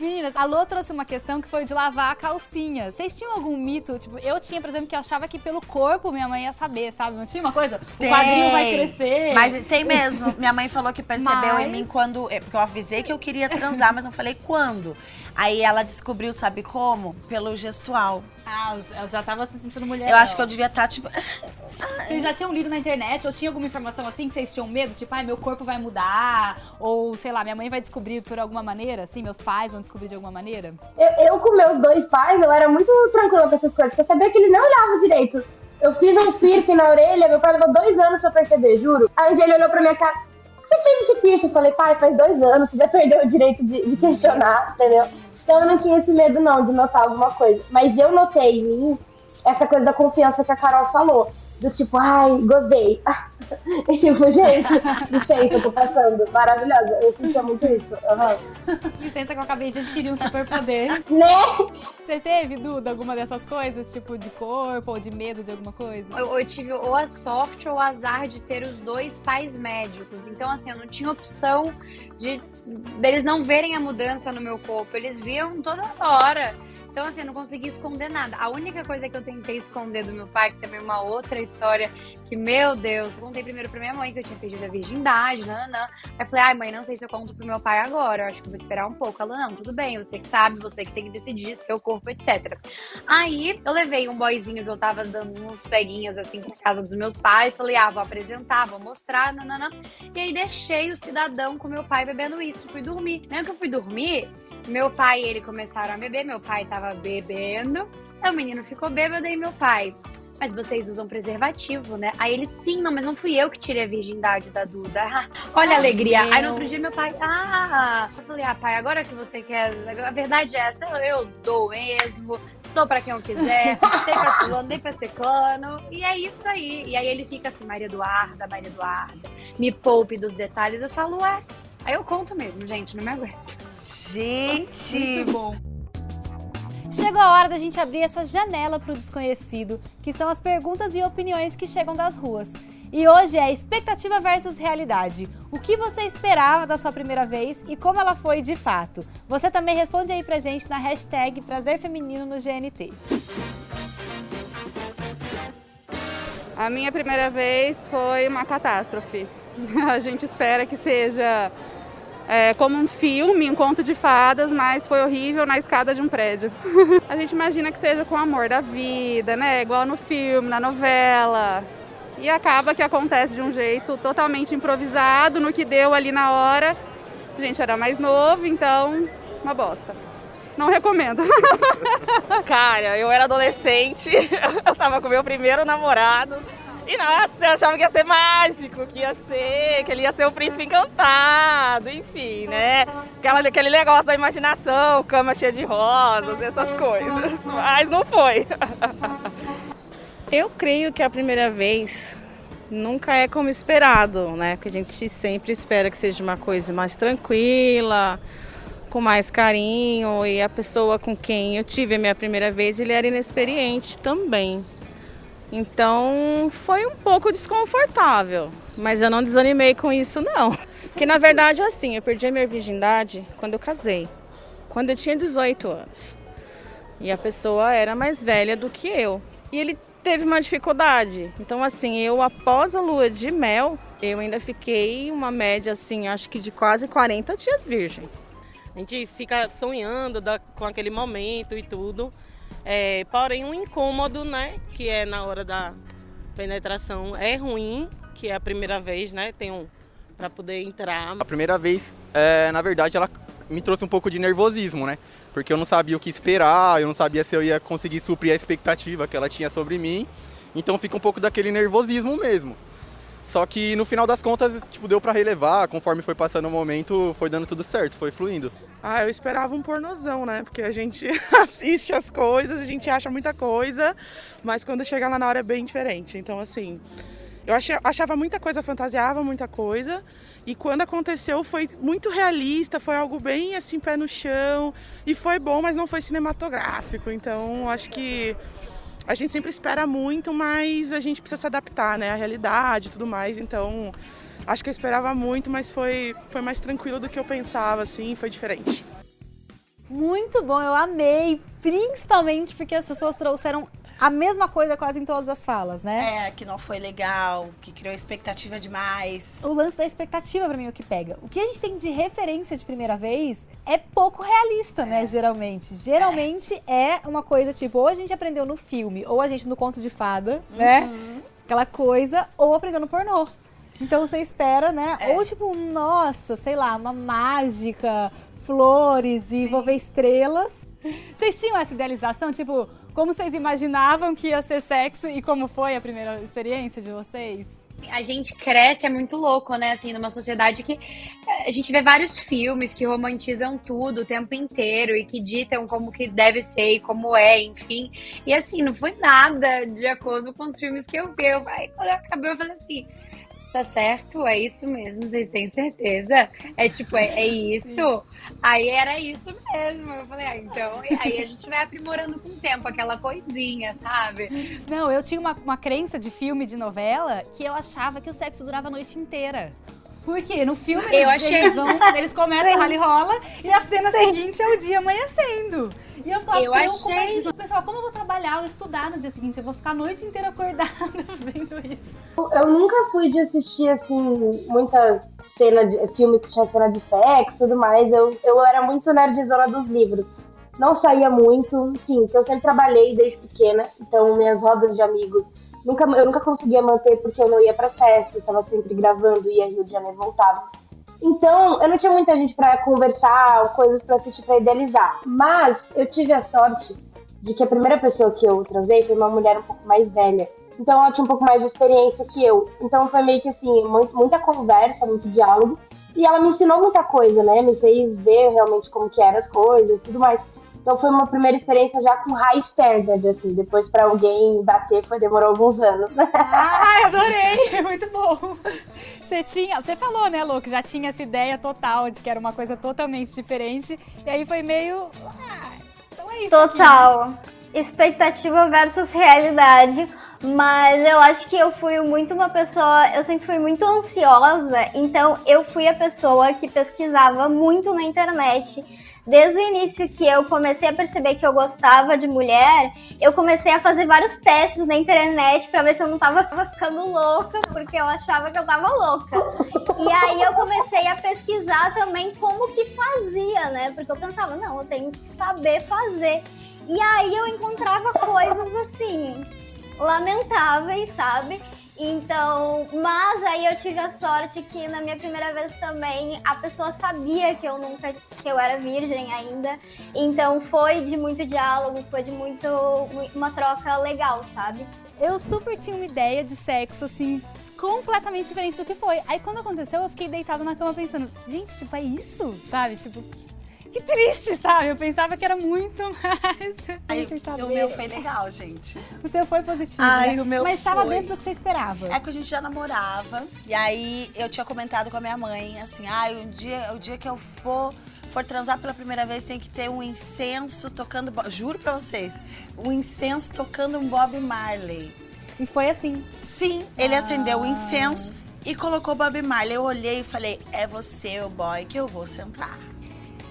Meninas, a Lô trouxe uma questão que foi de lavar a calcinha. Vocês tinham algum mito? Tipo, eu tinha, por exemplo, que eu achava que pelo corpo minha mãe ia saber, sabe? Não tinha uma coisa?
Tem.
O quadril vai crescer.
Mas tem mesmo. Minha mãe falou que percebeu
Mas-
em mim quando. Porque eu avisei que eu queria transar, mas não falei quando. Aí ela descobriu, sabe como? Pelo gestual.
Ah, elas já estavam se sentindo mulher.
Eu acho que eu devia estar, tipo.
Vocês já tinham lido na internet ou tinha alguma informação assim que vocês tinham medo? Tipo, ai, meu corpo vai mudar. Ou, sei lá, minha mãe vai descobrir por alguma maneira, assim, meus pais vão descobrir de alguma maneira.
Eu, eu com meus dois pais, eu era muito tranquila pra essas coisas, porque eu sabia que eles não olhavam direito. Eu fiz um piercing na orelha, meu pai levou dois anos pra perceber, juro. Aí dia ele olhou pra minha cara, por que você fez esse piercing? Eu falei, pai, faz dois anos, você já perdeu o direito de, de questionar, entendeu? Então eu não tinha esse medo não, de notar alguma coisa. Mas eu notei em mim essa coisa da confiança que a Carol falou. Do tipo, ai, gozei. E tipo, gente, licença, eu tô passando. Maravilhosa. Eu sentia muito isso. Aham.
Licença que eu acabei de adquirir um superpoder.
Né?
Você teve, Duda, alguma dessas coisas? Tipo, de corpo ou de medo de alguma coisa?
Eu, eu tive ou a sorte ou o azar de ter os dois pais médicos. Então, assim, eu não tinha opção de deles não verem a mudança no meu corpo. Eles viam toda hora. Então, assim, eu não consegui esconder nada. A única coisa que eu tentei esconder do meu pai, que também é uma outra história, que, meu Deus, eu contei primeiro pra minha mãe que eu tinha perdido a virgindade, nananã. Aí falei, ai, mãe, não sei se eu conto pro meu pai agora, eu acho que vou esperar um pouco. Ela, não, tudo bem, você que sabe, você que tem que decidir seu corpo, etc. Aí eu levei um boyzinho que eu tava dando uns peguinhas assim pra casa dos meus pais, falei, ah, vou apresentar, vou mostrar, nananã. E aí deixei o cidadão com meu pai bebendo uísque, fui dormir. Na hora que eu fui dormir, meu pai e ele começaram a beber, meu pai tava bebendo, aí o menino ficou bêbado e meu pai. Mas vocês usam preservativo, né? Aí ele, sim, não, mas não fui eu que tirei a virgindade da Duda. Olha a alegria. Aí no outro dia meu pai, ah, eu falei, ah, pai, agora que você quer. A verdade é essa, eu, eu dou mesmo, dou pra quem eu quiser, dei pra fulano, dei pra ciclano. E é isso aí. E aí ele fica assim, Maria Eduarda, Maria Eduarda, me poupe dos detalhes. Eu falo, é. Aí eu conto mesmo, gente, não me aguento.
Gente!
Muito bom. Chegou a hora da gente abrir essa janela pro desconhecido, que são as perguntas e opiniões que chegam das ruas. E hoje é expectativa versus realidade. O que você esperava da sua primeira vez e como ela foi de fato? Você também responde aí pra gente na hashtag Prazer Feminino no GNT.
A minha primeira vez foi uma catástrofe. A gente espera que seja é, como um filme, um conto de fadas, mas foi horrível na escada de um prédio. A gente imagina que seja com o amor da vida, né? Igual no filme, na novela. E acaba que acontece de um jeito totalmente improvisado, no que deu ali na hora. A gente era mais novo, então, uma bosta. Não recomendo.
Cara, eu era adolescente, eu tava com meu primeiro namorado. E nossa, eu achava que ia ser mágico, que ia ser, que ele ia ser o príncipe encantado, enfim, né? Aquela, aquele negócio da imaginação, cama cheia de rosas, essas coisas. Mas não foi.
Eu creio que a primeira vez nunca é como esperado, né? Porque a gente sempre espera que seja uma coisa mais tranquila, com mais carinho. E a pessoa com quem eu tive a minha primeira vez, ele era inexperiente também. Então foi um pouco desconfortável, mas eu não desanimei com isso não. Porque na verdade é assim, eu perdi a minha virgindade quando eu casei, quando eu tinha 18 anos. E a pessoa era mais velha do que eu. E ele teve uma dificuldade. Então assim, eu após a lua de mel, eu ainda fiquei uma média assim, acho que de quase 40 dias virgem.
A gente fica sonhando com aquele momento e tudo. É, porém, um incômodo, né? Que é na hora da penetração é ruim, que é a primeira vez, né? Tem um para poder entrar.
A primeira vez, é, na verdade, ela me trouxe um pouco de nervosismo, né? Porque eu não sabia o que esperar, eu não sabia se eu ia conseguir suprir a expectativa que ela tinha sobre mim. Então fica um pouco daquele nervosismo mesmo. Só que no final das contas, tipo, deu pra relevar, conforme foi passando o momento, foi dando tudo certo, foi fluindo.
Ah, eu esperava um pornozão, né? Porque a gente assiste as coisas, a gente acha muita coisa, mas quando chega lá na hora é bem diferente. Então, assim, eu achava muita coisa, fantasiava muita coisa, e quando aconteceu foi muito realista, foi algo bem assim, pé no chão, e foi bom, mas não foi cinematográfico. Então, acho que a gente sempre espera muito, mas a gente precisa se adaptar, né? À realidade e tudo mais. Então, acho que eu esperava muito, mas foi, foi mais tranquilo do que eu pensava, assim, foi diferente.
Muito bom, eu amei. Principalmente porque as pessoas trouxeram a mesma coisa quase em todas as falas, né?
É, que não foi legal, que criou expectativa demais.
O lance da expectativa pra mim é o que pega. O que a gente tem de referência de primeira vez é pouco realista, né, geralmente. Geralmente é. uma coisa tipo, ou a gente aprendeu no filme, ou a gente no conto de fada, né? Aquela coisa, ou aprendeu no pornô. Então você espera, né? Ou tipo, nossa, sei lá, uma mágica, flores e envolver estrelas. Vocês tinham essa idealização? Tipo, como vocês imaginavam que ia ser sexo e como foi a primeira experiência de vocês?
A gente cresce, é muito louco, né? Assim, numa sociedade que eh, a gente vê vários filmes que romantizam tudo o tempo inteiro e que ditam como que deve ser e como é, enfim. E assim, não foi nada de acordo com os filmes que eu vi. Eu, aí, quando eu acabei, eu falei assim tá certo? É isso mesmo? Vocês têm certeza? É tipo, é, é isso? Aí era isso mesmo. Eu falei, ah, então. Aí a gente vai aprimorando com o tempo aquela coisinha, sabe?
Não, eu tinha uma, uma crença de filme, de novela, que eu achava que o sexo durava a noite inteira. Porque no filme eles,
eu achei...
eles, vão, eles começam a rally rola e a cena Sim. seguinte é o dia amanhecendo. E eu ficava
eu achei...
pessoal, como eu vou trabalhar ou estudar no dia seguinte? Eu vou ficar a noite inteira acordada fazendo isso.
Eu nunca fui de assistir, assim, muita cena de filme que tinha cena de sexo e tudo mais. Eu, eu era muito nerdzona dos livros. Não saía muito, enfim, que eu sempre trabalhei desde pequena. Então, minhas rodas de amigos nunca, eu nunca conseguia manter porque eu não ia para as festas, estava sempre gravando, ia Rio de Janeiro e voltava. Então, eu não tinha muita gente para conversar, coisas para assistir, para idealizar. Mas eu tive a sorte de que a primeira pessoa que eu transei foi uma mulher um pouco mais velha. Então, ela tinha um pouco mais de experiência que eu. Então, foi meio que assim, muita conversa, muito diálogo. E ela me ensinou muita coisa, né? Me fez ver realmente como que eram as coisas e tudo mais. Então foi uma primeira experiência já com high standard, assim. Depois para alguém bater foi demorou alguns anos.
Ai, adorei! Muito bom. Você tinha, você falou, né, Lu, que já tinha essa ideia total de que era uma coisa totalmente diferente. E aí foi meio. Ah, então é isso.
Total. Aqui. Expectativa versus realidade. Mas eu acho que eu fui muito uma pessoa, eu sempre fui muito ansiosa, então eu fui a pessoa que pesquisava muito na internet desde o início que eu comecei a perceber que eu gostava de mulher, eu comecei a fazer vários testes na internet para ver se eu não tava ficando louca, porque eu achava que eu tava louca. E aí eu comecei a pesquisar também como que fazia, né? Porque eu pensava, não, eu tenho que saber fazer. E aí eu encontrava coisas assim, lamentáveis, sabe? Então, mas aí eu tive a sorte que na minha primeira vez também a pessoa sabia que eu nunca, que eu era virgem ainda. Então foi de muito diálogo, foi de muito uma troca legal, sabe?
Eu super tinha uma ideia de sexo assim completamente diferente do que foi. Aí quando aconteceu, eu fiquei deitada na cama pensando, gente, tipo, é isso? Sabe? Tipo, que triste, sabe? Eu pensava que era muito mais.
Ai, o meu foi legal, gente.
O seu foi positivo.
Ai,
né?
o meu
Mas estava dentro do que você esperava.
É que a gente já namorava. E aí eu tinha comentado com a minha mãe, assim, ai, ah, o dia, o dia que eu for for transar pela primeira vez, tem que ter um incenso tocando. Juro pra vocês, um incenso tocando um Bob Marley.
E foi assim.
Sim, ele ah. acendeu o incenso e colocou Bob Marley. Eu olhei e falei: é você, o boy, que eu vou sentar.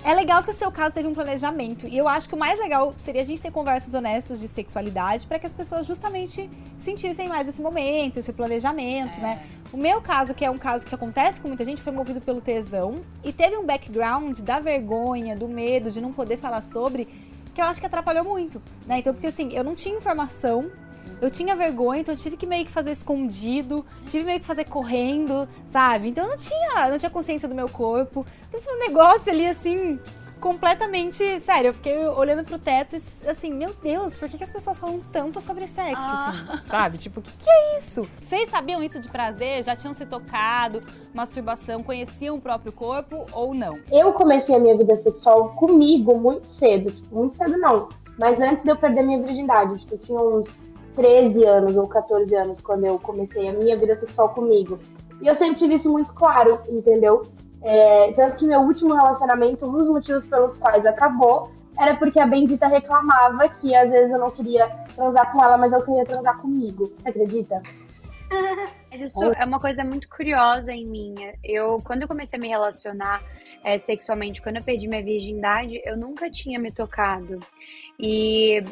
É legal que o seu caso teve um planejamento. E eu acho que o mais legal seria a gente ter conversas honestas de sexualidade para que as pessoas justamente sentissem mais esse momento, esse planejamento, né? é. né? O meu caso, que é um caso que acontece com muita gente, foi movido pelo tesão e teve um background da vergonha, do medo de não poder falar sobre, que eu acho que atrapalhou muito, né? Então, porque assim, eu não tinha informação eu tinha vergonha, então eu tive que meio que fazer escondido, tive meio que fazer correndo, sabe? Então eu não tinha, não tinha consciência do meu corpo. Então foi um negócio ali assim, completamente. Sério, eu fiquei olhando pro teto e assim, meu Deus, por que, que as pessoas falam tanto sobre sexo, ah. assim? Sabe? Tipo, o que, que é isso? Vocês sabiam isso de prazer? Já tinham se tocado, masturbação, conheciam o próprio corpo ou não?
Eu comecei a minha vida sexual comigo muito cedo. Tipo, muito cedo não. Mas antes de eu perder minha virgindade, tipo, eu tinha uns 13 anos ou 14 anos quando eu comecei a minha vida sexual comigo. E eu sempre tive isso muito claro, entendeu? É, tanto que meu último relacionamento, um dos motivos pelos quais acabou, era porque a Bendita reclamava que às vezes eu não queria transar com ela, mas eu queria transar comigo. Você acredita?
Mas isso é uma coisa muito curiosa em mim. Eu, quando eu comecei a me relacionar, é, sexualmente. Quando eu perdi minha virgindade, eu nunca tinha me tocado. E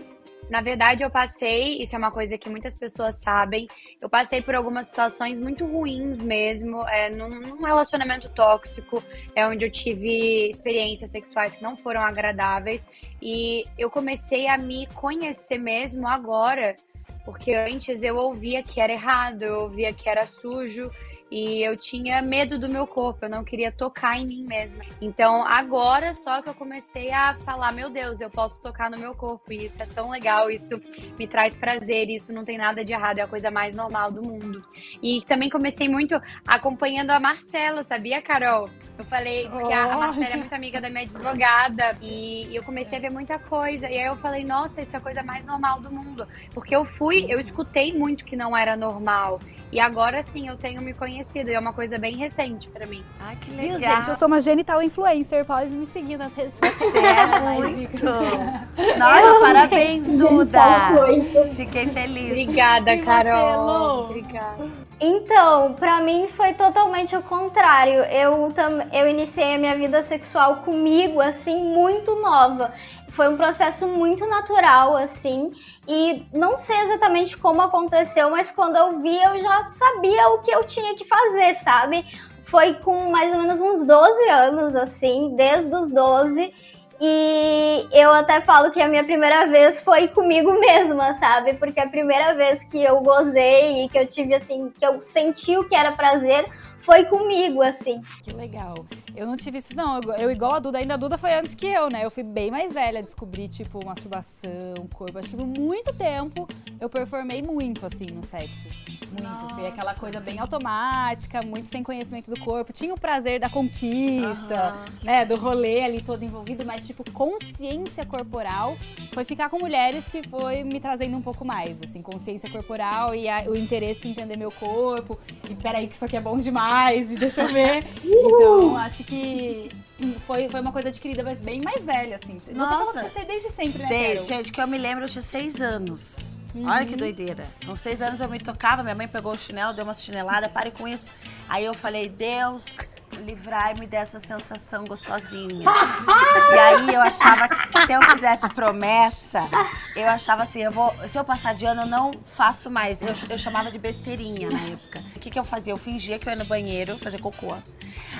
na verdade, eu passei, isso é uma coisa que muitas pessoas sabem, eu passei por algumas situações muito ruins mesmo, é, num, num relacionamento tóxico, é onde eu tive experiências sexuais que não foram agradáveis, e eu comecei a me conhecer mesmo agora, porque antes eu ouvia que era errado, eu ouvia que era sujo, e eu tinha medo do meu corpo, eu não queria tocar em mim mesma. Então agora só que eu comecei a falar: meu Deus, eu posso tocar no meu corpo, e isso é tão legal, isso me traz prazer, isso não tem nada de errado, é a coisa mais normal do mundo. E também comecei muito acompanhando a Marcela, sabia, Carol? Eu falei, porque a, a Marcela é muito amiga da minha advogada e eu comecei a ver muita coisa. E aí eu falei, nossa, isso é a coisa mais normal do mundo. Porque eu fui, eu escutei muito que não era normal. E agora sim eu tenho me conhecido. E é uma coisa bem recente pra mim.
Ai, que
Viu,
legal.
gente? Eu sou uma genital influencer. Pode me seguir nas redes sociais.
É
dicas.
muito. Nossa, parabéns, Duda. Fiquei feliz.
Obrigada,
E você,
Carol.
Lô?
Obrigada.
Então, pra mim foi totalmente o contrário. Eu, eu iniciei a minha vida sexual comigo, assim, muito nova. Foi um processo muito natural, assim, e não sei exatamente como aconteceu, mas quando eu vi, eu já sabia o que eu tinha que fazer, sabe? Foi com mais ou menos uns 12 anos, assim, desde os 12. E eu até falo que a minha primeira vez foi comigo mesma, sabe? Porque a primeira vez que eu gozei e que eu tive assim, que eu senti o que era prazer, foi comigo, assim.
Que legal. Eu não tive isso, não. Eu, eu igual a Duda, ainda a Duda foi antes que eu, né? Eu fui bem mais velha, descobri, tipo, masturbação, corpo. Acho que por muito tempo eu performei muito, assim, no sexo. Muito. Foi aquela coisa bem automática, muito sem conhecimento do corpo. Tinha o prazer da conquista, né? Do rolê ali todo envolvido, mas, tipo, consciência corporal foi ficar com mulheres que foi me trazendo um pouco mais, assim, consciência corporal e a- o interesse em entender meu corpo. E peraí, que isso aqui é bom demais, e deixa eu ver. Então, acho que foi, foi uma coisa adquirida, mas bem mais velha, assim. Você falou
Nossa.
que você desde sempre, né,
Desde,
Carol?
gente, que eu me lembro, eu tinha seis anos. Olha que doideira. Com seis anos eu me tocava, minha mãe pegou o chinelo, deu uma chinelada, pare com isso. Aí eu falei, Deus, livrai-me dessa sensação gostosinha. e aí eu achava que se eu fizesse promessa, eu achava assim, eu vou. Se eu passar de ano, eu não faço mais. Eu, eu chamava de besteirinha na época. O que, que eu fazia? Eu fingia que eu ia no banheiro fazer cocô.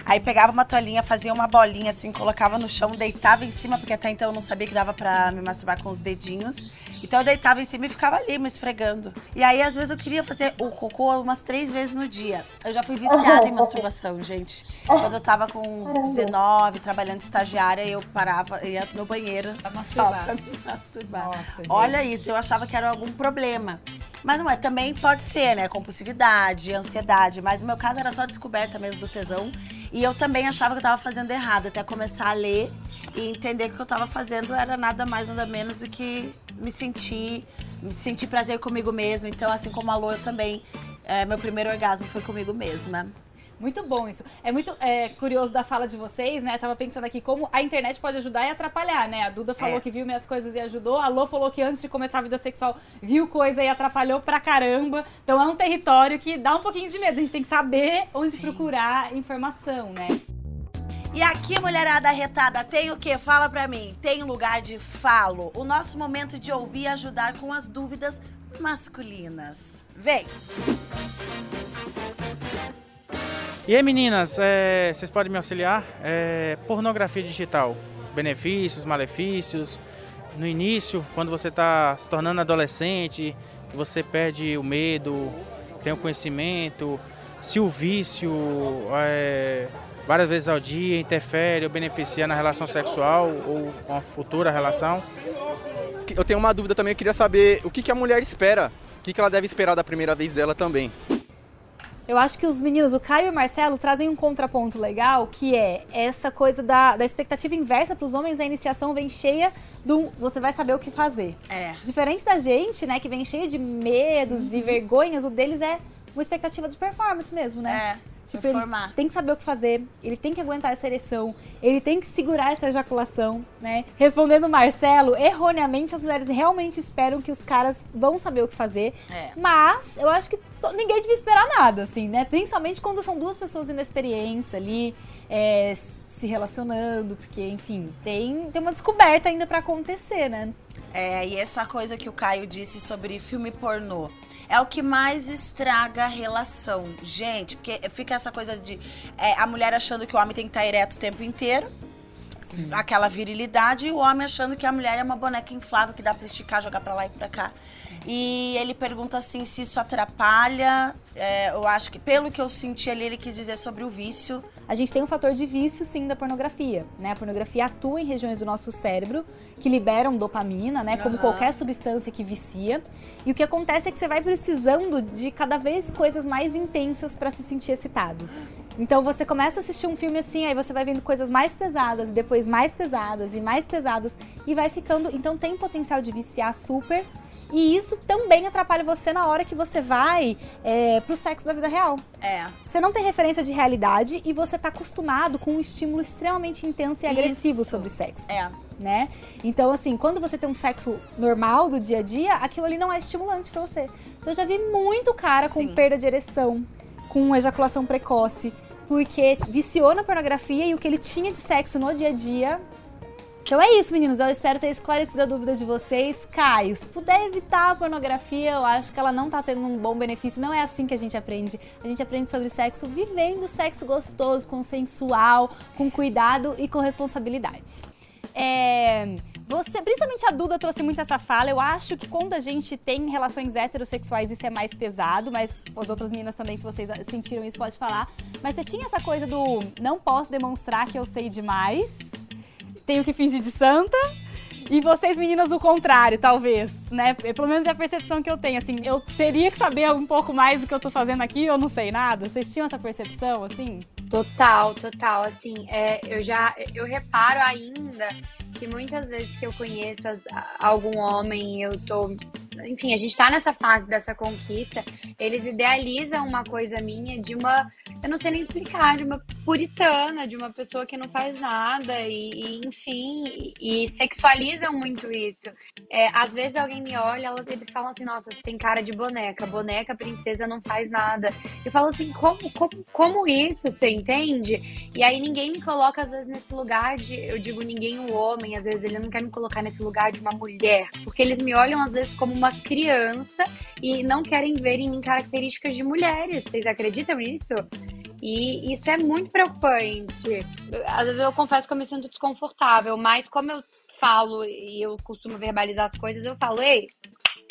Aí pegava uma toalhinha, fazia uma bolinha assim, colocava no chão, deitava em cima, porque até então eu não sabia que dava pra me masturbar com os dedinhos. Então eu deitava em cima e ficava ali me esfregando. E aí, às vezes, eu queria fazer o cocô umas três vezes no dia. Eu já fui viciada em masturbação, gente. Quando eu tava com uns 19, trabalhando estagiária, eu parava, ia no banheiro
Pra
só
masturbar.
pra me masturbar.
Nossa, gente.
Olha isso, eu achava que era algum problema. Mas não é, também pode ser, né? Compulsividade, ansiedade. Mas no meu caso era só descoberta mesmo do tesão. E eu também achava que eu tava fazendo errado, até começar a ler e entender que o que eu tava fazendo era nada mais, nada menos do que me sentir, me sentir prazer comigo mesma. Então, assim como a Lô, eu também. é, meu primeiro orgasmo foi comigo mesma.
Muito bom isso. É muito é, curioso da fala de vocês, né? Tava pensando aqui como a internet pode ajudar e atrapalhar, né? A Duda falou
É.
que viu minhas coisas e ajudou. A Lô falou que antes de começar a vida sexual viu coisa e atrapalhou pra caramba. Então é um território que dá um pouquinho de medo. A gente tem que saber onde procurar informação, né?
E aqui, mulherada arretada, tem o quê? Fala pra mim. Tem lugar de falo. O nosso momento de ouvir e ajudar com as dúvidas masculinas. Vem!
E aí, meninas, é, vocês podem me auxiliar? É, pornografia digital, benefícios, malefícios. No início, quando você está se tornando adolescente, que você perde o medo, tem o conhecimento, se o vício é, várias vezes ao dia interfere ou beneficia na relação sexual ou com a futura relação.
Eu tenho uma dúvida também, eu queria saber o que, que a mulher espera, o que, que ela deve esperar da primeira vez dela também.
Eu acho que os meninos, o Caio e o Marcelo, trazem um contraponto legal, que é essa coisa da, da expectativa inversa para os homens, a iniciação vem cheia do você vai saber o que fazer.
É.
Diferente da gente, né, que vem cheia de medos e vergonhas, o deles é uma expectativa de performance mesmo, né?
É.
Tipo, ele
performar.
tem que saber o que fazer, ele tem que aguentar essa ereção, ele tem que segurar essa ejaculação, né? Respondendo o Marcelo, erroneamente as mulheres realmente esperam que os caras vão saber o que fazer.
É.
Mas eu acho que ninguém devia esperar nada, assim, né? Principalmente quando são duas pessoas inexperientes ali. é, se relacionando, porque, enfim, tem, tem uma descoberta ainda para acontecer, né?
É, e essa coisa que o Caio disse sobre filme pornô. É o que mais estraga a relação. Gente, porque fica essa coisa de é, a mulher achando que o homem tem que estar ereto o tempo inteiro. Sim. Aquela virilidade, e o homem achando que a mulher é uma boneca inflável que dá pra esticar, jogar pra lá e pra cá. E ele pergunta assim se isso atrapalha. É, eu acho que, pelo que eu senti ali, ele quis dizer sobre o vício.
A gente tem um fator de vício, sim, da pornografia. Né? A pornografia atua em regiões do nosso cérebro que liberam dopamina, né? Como uhum. qualquer substância que vicia. E o que acontece é que você vai precisando de cada vez coisas mais intensas para se sentir excitado. Então você começa a assistir um filme assim, aí você vai vendo coisas mais pesadas, e depois mais pesadas e mais pesadas, e vai ficando. Então tem potencial de viciar super. E isso também atrapalha você na hora que você vai é, pro sexo da vida real.
É.
Você não tem referência de realidade e você tá acostumado com um estímulo extremamente intenso e agressivo
Isso.
sobre sexo.
É.
Né? Então, assim, quando você tem um sexo normal do dia a dia, aquilo ali não é estimulante para você. Então, eu já vi muito cara com
Sim.
perda de ereção, com ejaculação precoce, porque viciou na pornografia e o que ele tinha de sexo no dia a dia então é isso, meninos. Eu espero ter esclarecido a dúvida de vocês. Caio, se puder evitar a pornografia, eu acho que ela não tá tendo um bom benefício. Não é assim que a gente aprende. A gente aprende sobre sexo vivendo sexo gostoso, consensual, com cuidado e com responsabilidade. É, você, principalmente a Duda trouxe muito essa fala. Eu acho que quando a gente tem relações heterossexuais, isso é mais pesado, mas as outras meninas também, se vocês sentiram isso, pode falar. Mas você tinha essa coisa do não posso demonstrar que eu sei demais tenho que fingir de santa. E vocês, meninas, o contrário, talvez, né? Pelo menos é a percepção que eu tenho, assim. Eu teria que saber um pouco mais do que eu tô fazendo aqui, eu não sei nada. Vocês tinham essa percepção, assim?
Total, total. Assim, é, eu já eu reparo ainda que muitas vezes que eu conheço as, algum homem, eu tô. Enfim, a gente tá nessa fase dessa conquista, eles idealizam uma coisa minha de uma. Eu não sei nem explicar, de uma puritana, de uma pessoa que não faz nada, e, e enfim, e, sexualizam muito isso. É, às vezes alguém me olha, elas, eles falam assim: nossa, você tem cara de boneca, boneca, princesa não faz nada. Eu falo assim: como, como, como isso? Você entende? E aí ninguém me coloca, às vezes, nesse lugar de. Eu digo ninguém, o homem homem, às vezes ele não quer me colocar nesse lugar de uma mulher, porque eles me olham às vezes como uma criança e não querem ver em mim características de mulheres. Vocês acreditam nisso? E isso é muito preocupante. Às vezes eu confesso que eu me sinto desconfortável, mas como eu falo e eu costumo verbalizar as coisas, eu falo, ei,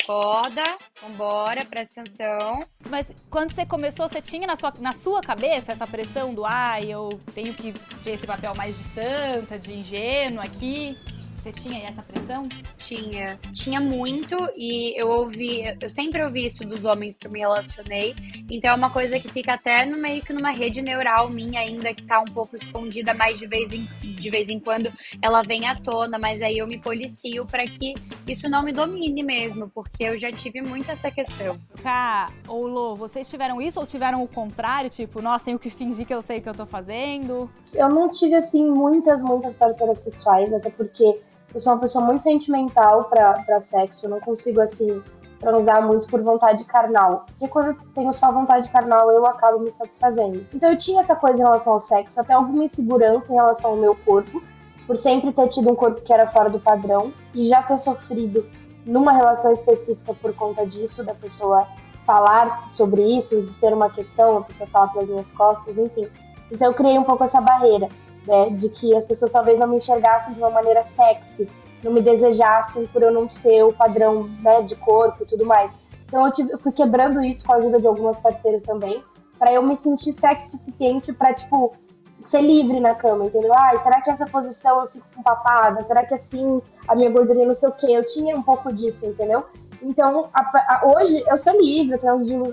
acorda, vambora, presta atenção.
Mas quando você começou, você tinha na sua, na sua cabeça essa pressão do ai, ah, eu tenho que ter esse papel mais de santa, de ingênua aqui? Você tinha essa pressão?
Tinha. Tinha muito e eu ouvi, eu sempre ouvi isso dos homens que eu me relacionei. Então é uma coisa que fica até no meio que numa rede neural minha ainda que tá um pouco escondida, mas de vez em, de vez em quando ela vem à tona, mas aí eu me policio para que isso não me domine mesmo, porque eu já tive muito essa questão.
Cá, ou Lô, vocês tiveram isso ou tiveram o contrário? Tipo, nossa, tenho que fingir que eu sei o que eu tô fazendo?
Eu não tive, assim, muitas, muitas parceiras sexuais, até porque eu sou uma pessoa muito sentimental para sexo, eu não consigo, assim, transar muito por vontade carnal. Porque quando eu tenho só vontade carnal, eu acabo me satisfazendo. Então eu tinha essa coisa em relação ao sexo, até alguma insegurança em relação ao meu corpo, por sempre ter tido um corpo que era fora do padrão, e já ter sofrido numa relação específica por conta disso, da pessoa falar sobre isso, de ser uma questão, a pessoa falar pelas minhas costas, enfim. Então eu criei um pouco essa barreira né, de que as pessoas talvez não me enxergassem de uma maneira sexy, não me desejassem por eu não ser o padrão né, de corpo e tudo mais. Então eu, tive, eu fui quebrando isso com a ajuda de algumas parceiras também, para eu me sentir sexy suficiente para tipo ser livre na cama, entendeu? Ah, será que essa posição eu fico com papada? Será que assim a minha gordurinha não sei o quê? Eu tinha um pouco disso, entendeu? Então, a, a, hoje eu sou livre, eu tenho os de luz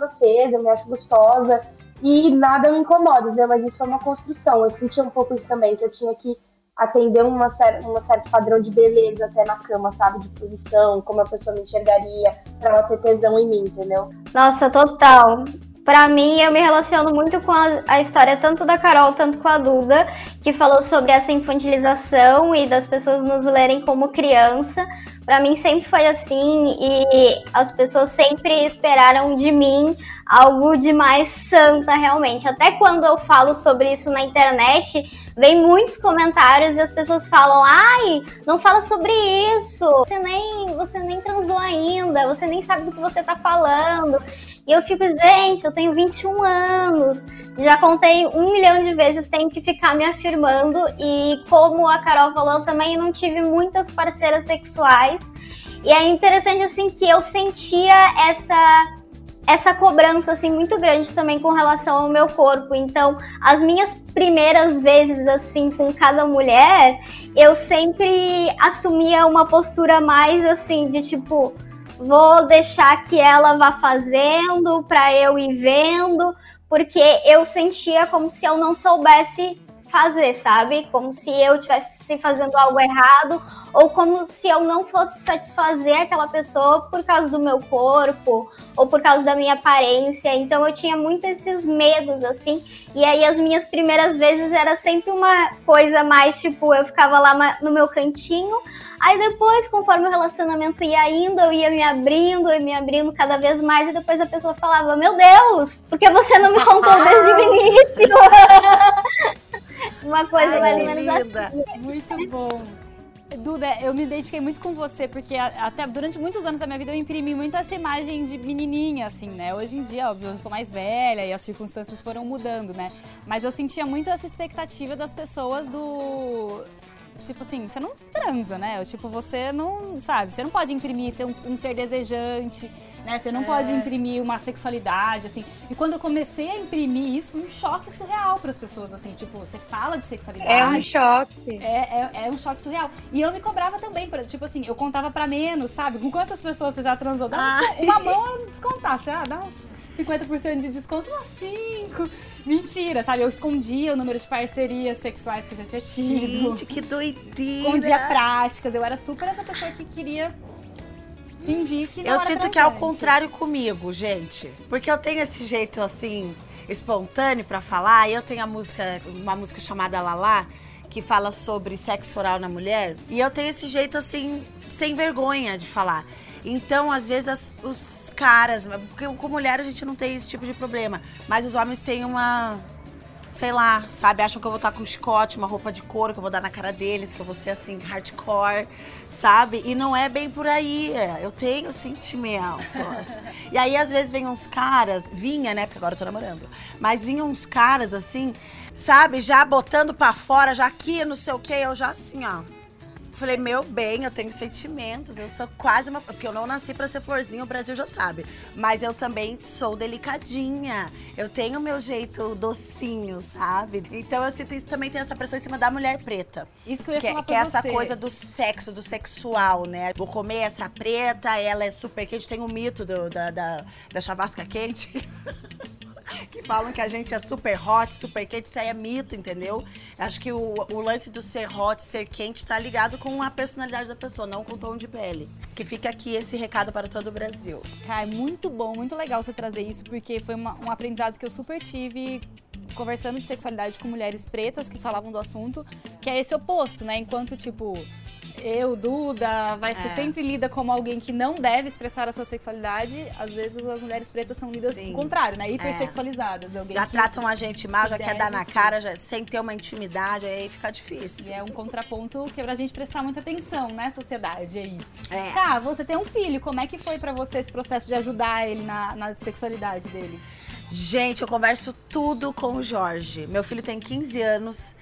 eu me acho gostosa, e nada me incomoda, entendeu? Mas isso foi uma construção. Eu senti um pouco isso também, que eu tinha que atender uma cer um certo padrão de beleza até na cama, sabe? De posição, como a pessoa me enxergaria, pra ela ter tesão em mim, entendeu?
Nossa, total. Para mim, eu me relaciono muito com a, a, história tanto da Carol, tanto com a Duda, que falou sobre essa infantilização e das pessoas nos lerem como criança, Para mim sempre foi assim e as pessoas sempre esperaram de mim algo de mais santa realmente. Até quando eu falo sobre isso na internet, vem muitos comentários e as pessoas falam: "Ai, não fala sobre isso. Você nem você nem transou ainda, você nem sabe do que você tá falando". E eu fico, gente, eu tenho 21 anos, já contei um milhão de vezes, tenho que ficar me afirmando. E como a Carol falou, eu também não tive muitas parceiras sexuais. E é interessante, assim, que eu sentia essa essa cobrança assim muito grande também com relação ao meu corpo. Então, as minhas primeiras vezes assim com cada mulher, eu sempre assumia uma postura mais assim de tipo, vou deixar que ela vá fazendo para eu ir vendo, porque eu sentia como se eu não soubesse fazer, sabe? Como se eu estivesse fazendo algo errado, ou como se eu não fosse satisfazer aquela pessoa por causa do meu corpo, ou por causa da minha aparência. Então eu tinha muito esses medos, assim. E aí as minhas primeiras vezes era sempre uma coisa mais tipo, eu ficava lá no meu cantinho. Aí depois, conforme o relacionamento ia indo, eu ia me abrindo e me abrindo cada vez mais, e depois a pessoa falava: Meu Deus, por que você não me contou desde o início? Uma coisa
Ai,
mais ou menos
linda.
assim.
Muito bom. Duda, eu me identifiquei muito com você, porque até durante muitos anos da minha vida eu imprimi muito essa imagem de menininha, assim, né? Hoje em dia, óbvio, eu sou mais velha e as circunstâncias foram mudando, né? Mas eu sentia muito essa expectativa das pessoas do. Tipo assim, você não transa, né? Tipo, você não. Sabe? Você não pode imprimir ser um, um ser desejante, né? Você não
É.
pode imprimir uma sexualidade, assim. E quando eu comecei a imprimir isso, foi um choque surreal para as pessoas, assim. Tipo, você fala de sexualidade.
É um choque.
É, é, é um choque surreal. E eu me cobrava também, por- tipo assim, eu contava pra menos, sabe? Com quantas pessoas você já transou? Dá descon- uma mão eu descontasse, ah, dá uns 50% de desconto, umas 5. Mentira, sabe? Eu escondia o número de parcerias sexuais que eu já tinha tido.
Gente, que doideira.
Escondia práticas. Eu era super essa pessoa que queria que
Eu sinto que é ao contrário comigo, gente. Porque eu tenho esse jeito assim, espontâneo pra falar. Eu tenho a música, uma música chamada Lalá, que fala sobre sexo oral na mulher. E eu tenho esse jeito assim, sem vergonha de falar. Então, às vezes, as- os caras. Porque com mulher a gente não tem esse tipo de problema. Mas os homens têm uma sei lá, sabe? Acham que eu vou estar com um chicote, uma roupa de couro, que eu vou dar na cara deles, que eu vou ser assim, hardcore, sabe? E não é bem por aí. é. Eu tenho sentimentos. e aí, às vezes, vem uns caras, vinha, né? Porque agora eu tô namorando. Mas vinham uns caras assim, sabe? Já botando pra fora, já aqui, não sei o quê, eu já assim, ó. Falei, meu bem, eu tenho sentimentos, eu sou quase uma. Porque eu não nasci pra ser florzinha, o Brasil já sabe. Mas eu também sou delicadinha. Eu tenho meu jeito docinho, sabe? Então eu sinto isso também tem essa pressão em cima da mulher preta.
Isso que eu ia
que,
falar
que é essa
você.
coisa do sexo, do sexual, né? Vou comer essa preta, ela é super quente. Tem o mito do- da, da, da chavasca quente. que falam que a gente é super hot, super quente, isso aí é mito, entendeu? Acho que o, o lance do ser hot, ser quente, tá ligado com a personalidade da pessoa, não com o tom de pele. Que fica aqui esse recado para todo o Brasil.
Cara, é muito bom, muito legal você trazer isso, porque foi uma- um aprendizado que eu super tive conversando de sexualidade com mulheres pretas que falavam do assunto, que é esse oposto, né? Enquanto, tipo, eu, Duda, vai ser
É.
sempre lida como alguém que não deve expressar a sua sexualidade, às vezes as mulheres pretas são lidas
Sim.
o contrário, né? Hipersexualizadas. Alguém
Já
que-
tratam a gente mal, já
que
quer dar na
ser.
cara, já- sem ter uma intimidade, aí fica difícil.
E é um contraponto que é pra gente prestar muita atenção, né, sociedade aí.
É.
Tá, você tem um filho, como é que foi pra você esse processo de ajudar ele na, na sexualidade dele?
Gente, eu converso tudo com o Jorge. Meu filho tem 15 anos.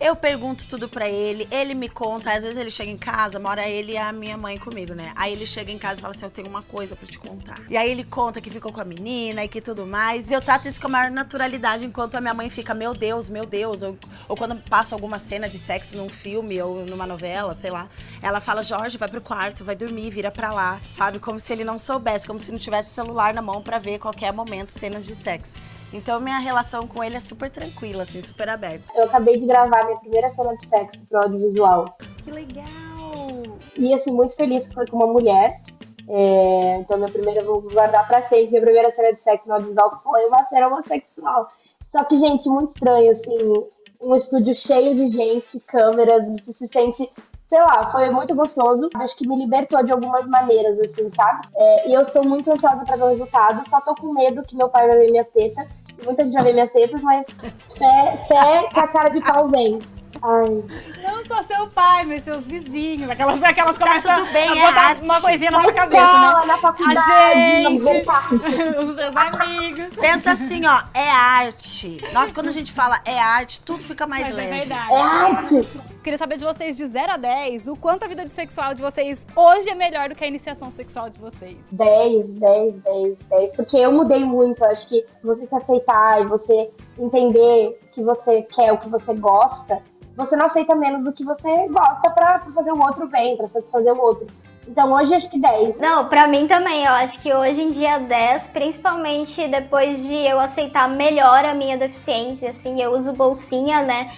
Eu pergunto tudo pra ele, ele me conta. Às vezes ele chega em casa, mora ele e a minha mãe comigo, né? Aí ele chega em casa e fala assim: Eu tenho uma coisa pra te contar. E aí ele conta que ficou com a menina e que tudo mais. E eu trato isso com a maior naturalidade, enquanto a minha mãe fica: Meu Deus, meu Deus. Ou, ou quando passa alguma cena de sexo num filme ou numa novela, sei lá. Ela fala: Jorge, vai pro quarto, vai dormir, vira pra lá. Sabe? Como se ele não soubesse, como se não tivesse celular na mão pra ver qualquer momento cenas de sexo. Então minha relação com ele é super tranquila, assim, super aberta.
Eu acabei de gravar minha primeira cena de sexo pro audiovisual.
Que legal!
E assim, muito feliz que foi com uma mulher. É, então, minha primeira, eu vou guardar pra sempre. Minha primeira cena de sexo no audiovisual foi uma cena homossexual. Só que, gente, muito estranho, assim. Um estúdio cheio de gente, câmeras, você se sente sei lá, foi muito gostoso. Acho que me libertou de algumas maneiras, assim, sabe? É, e eu tô muito ansiosa pra ver o resultado, só tô com medo que meu pai vai ver minhas tetas. Muita gente vai ver minhas tetas, mas fé, fé que a cara de pau vem. Ai.
Não só seu pai, mas seus vizinhos. Aquelas, aquelas
Tá
começam
tudo bem,
a
é
botar
arte.
uma coisinha na
Na
sua cabeça,
escola,
né?
na faculdade,
a gente, os seus amigos.
Pensa assim, ó, é arte. Nós, quando a gente fala é arte, tudo fica mais
Mas
leve.
é verdade.
É arte.
Queria saber de vocês de 0 a 10 o quanto a vida de sexual de vocês hoje é melhor do que a iniciação sexual de vocês.
10, 10, 10, 10. Porque eu mudei muito. Eu acho que você se aceitar e você entender que você quer o que você gosta, você não aceita menos do que você gosta pra fazer o outro bem, pra satisfazer o outro. Então hoje acho que 10.
Não, pra mim também, eu acho que hoje em dia 10, principalmente depois de eu aceitar melhor a minha deficiência, assim, eu uso bolsinha, né?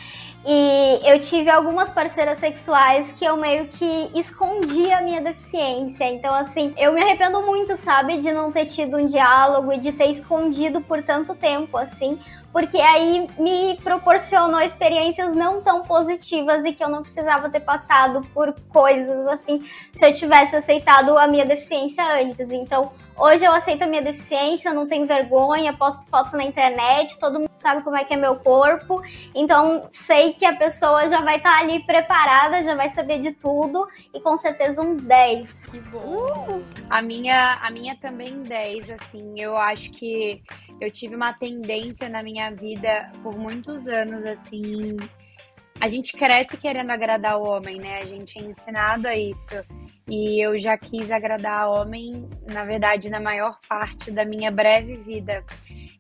E eu tive algumas parceiras sexuais que eu meio que escondi a minha deficiência. Então, assim, eu me arrependo muito, sabe, de não ter tido um diálogo e de ter escondido por tanto tempo, assim, porque aí me proporcionou experiências não tão positivas e que eu não precisava ter passado por coisas assim se eu tivesse aceitado a minha deficiência antes. Então, hoje eu aceito a minha deficiência, não tenho vergonha, posto foto na internet, todo mundo sabe como é que é meu corpo. Então, sei que a pessoa já vai estar ali preparada, já vai saber de tudo e com certeza um 10.
Que bom.
A minha, a minha também 10, assim, eu acho que eu tive uma tendência na minha vida por muitos anos, assim. A gente cresce querendo agradar o homem, né? A gente é ensinado a isso. E eu já quis agradar homem, na verdade, na maior parte da minha breve vida.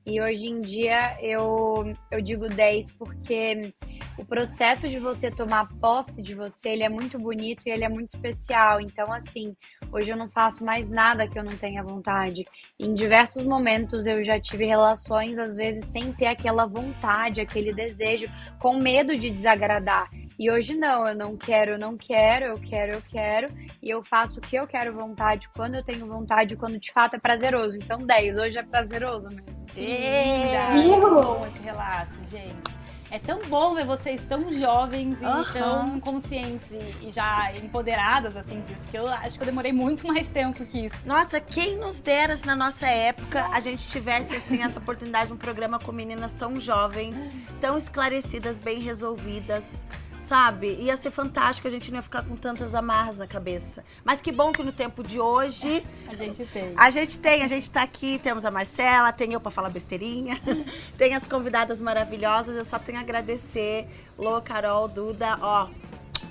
E hoje em dia eu, eu digo 10 porque o processo de você tomar posse de você, ele é muito bonito e ele é muito especial. Então, assim, hoje eu não faço mais nada que eu não tenha vontade. Em diversos momentos eu já tive relações, às vezes, sem ter aquela vontade, aquele desejo, com medo de desagradar. E hoje não, eu não quero, eu não quero, eu quero, eu quero. E eu faço o que eu quero vontade, quando eu tenho vontade, quando de fato é prazeroso. Então 10, hoje é prazeroso mesmo.
Linda.
Ih.
Que bom esse relato, gente. É tão bom ver vocês tão jovens e
Aham.
tão conscientes e, e já empoderadas, assim, disso. Porque eu acho que eu demorei muito mais tempo que isso.
Nossa, quem nos dera se na nossa época a gente tivesse assim essa oportunidade de um programa com meninas tão jovens, tão esclarecidas, bem resolvidas, sabe? Ia ser fantástico, a gente não ia ficar com tantas amarras na cabeça. Mas que bom que no tempo de hoje
A gente tem.
a gente tem, a gente tá aqui, temos a Marcela, tem eu pra falar besteirinha, tem as convidadas maravilhosas, eu só tenho a agradecer, Lô, Carol, Duda, ó.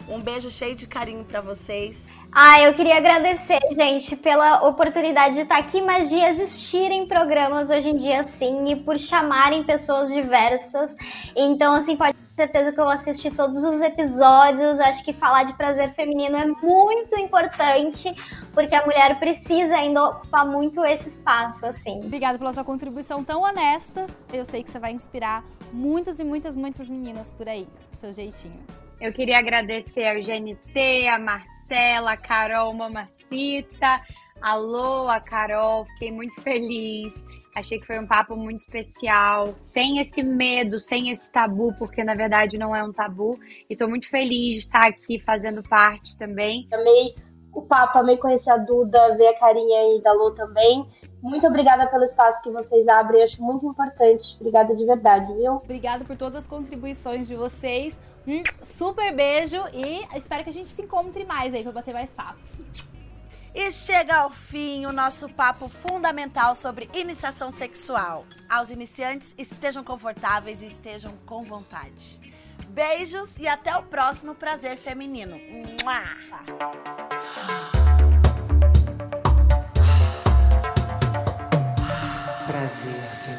Um beijo cheio de carinho pra vocês.
Ah, eu queria agradecer, gente, pela oportunidade de estar aqui, mas de existirem programas hoje em dia assim e por chamarem pessoas diversas. Então, assim, pode certeza que eu vou assistir todos os episódios. Acho que falar de prazer feminino é muito importante, porque a mulher precisa ainda ocupar muito esse espaço, assim.
Obrigada pela sua contribuição tão honesta. Eu sei que você vai inspirar muitas e muitas, muitas meninas por aí. Seu jeitinho.
Eu queria agradecer ao GNT, a Marcela, a Carol Mamacita, a Lô, a Carol, fiquei muito feliz. Achei que foi um papo muito especial, sem esse medo, sem esse tabu, porque na verdade não é um tabu. E tô muito feliz de estar aqui fazendo parte também.
Amei o papo, amei conhecer a Duda, ver a carinha aí da Lô também. Muito obrigada pelo espaço que vocês abrem, eu acho muito importante. Obrigada de verdade, viu?
Obrigada por todas as contribuições de vocês. Um super beijo e espero que a gente se encontre mais aí pra bater mais papos.
E chega ao fim o nosso papo fundamental sobre iniciação sexual. Aos iniciantes, estejam confortáveis e estejam com vontade. Beijos e até o próximo Prazer Feminino. Mua! Prazer Feminino.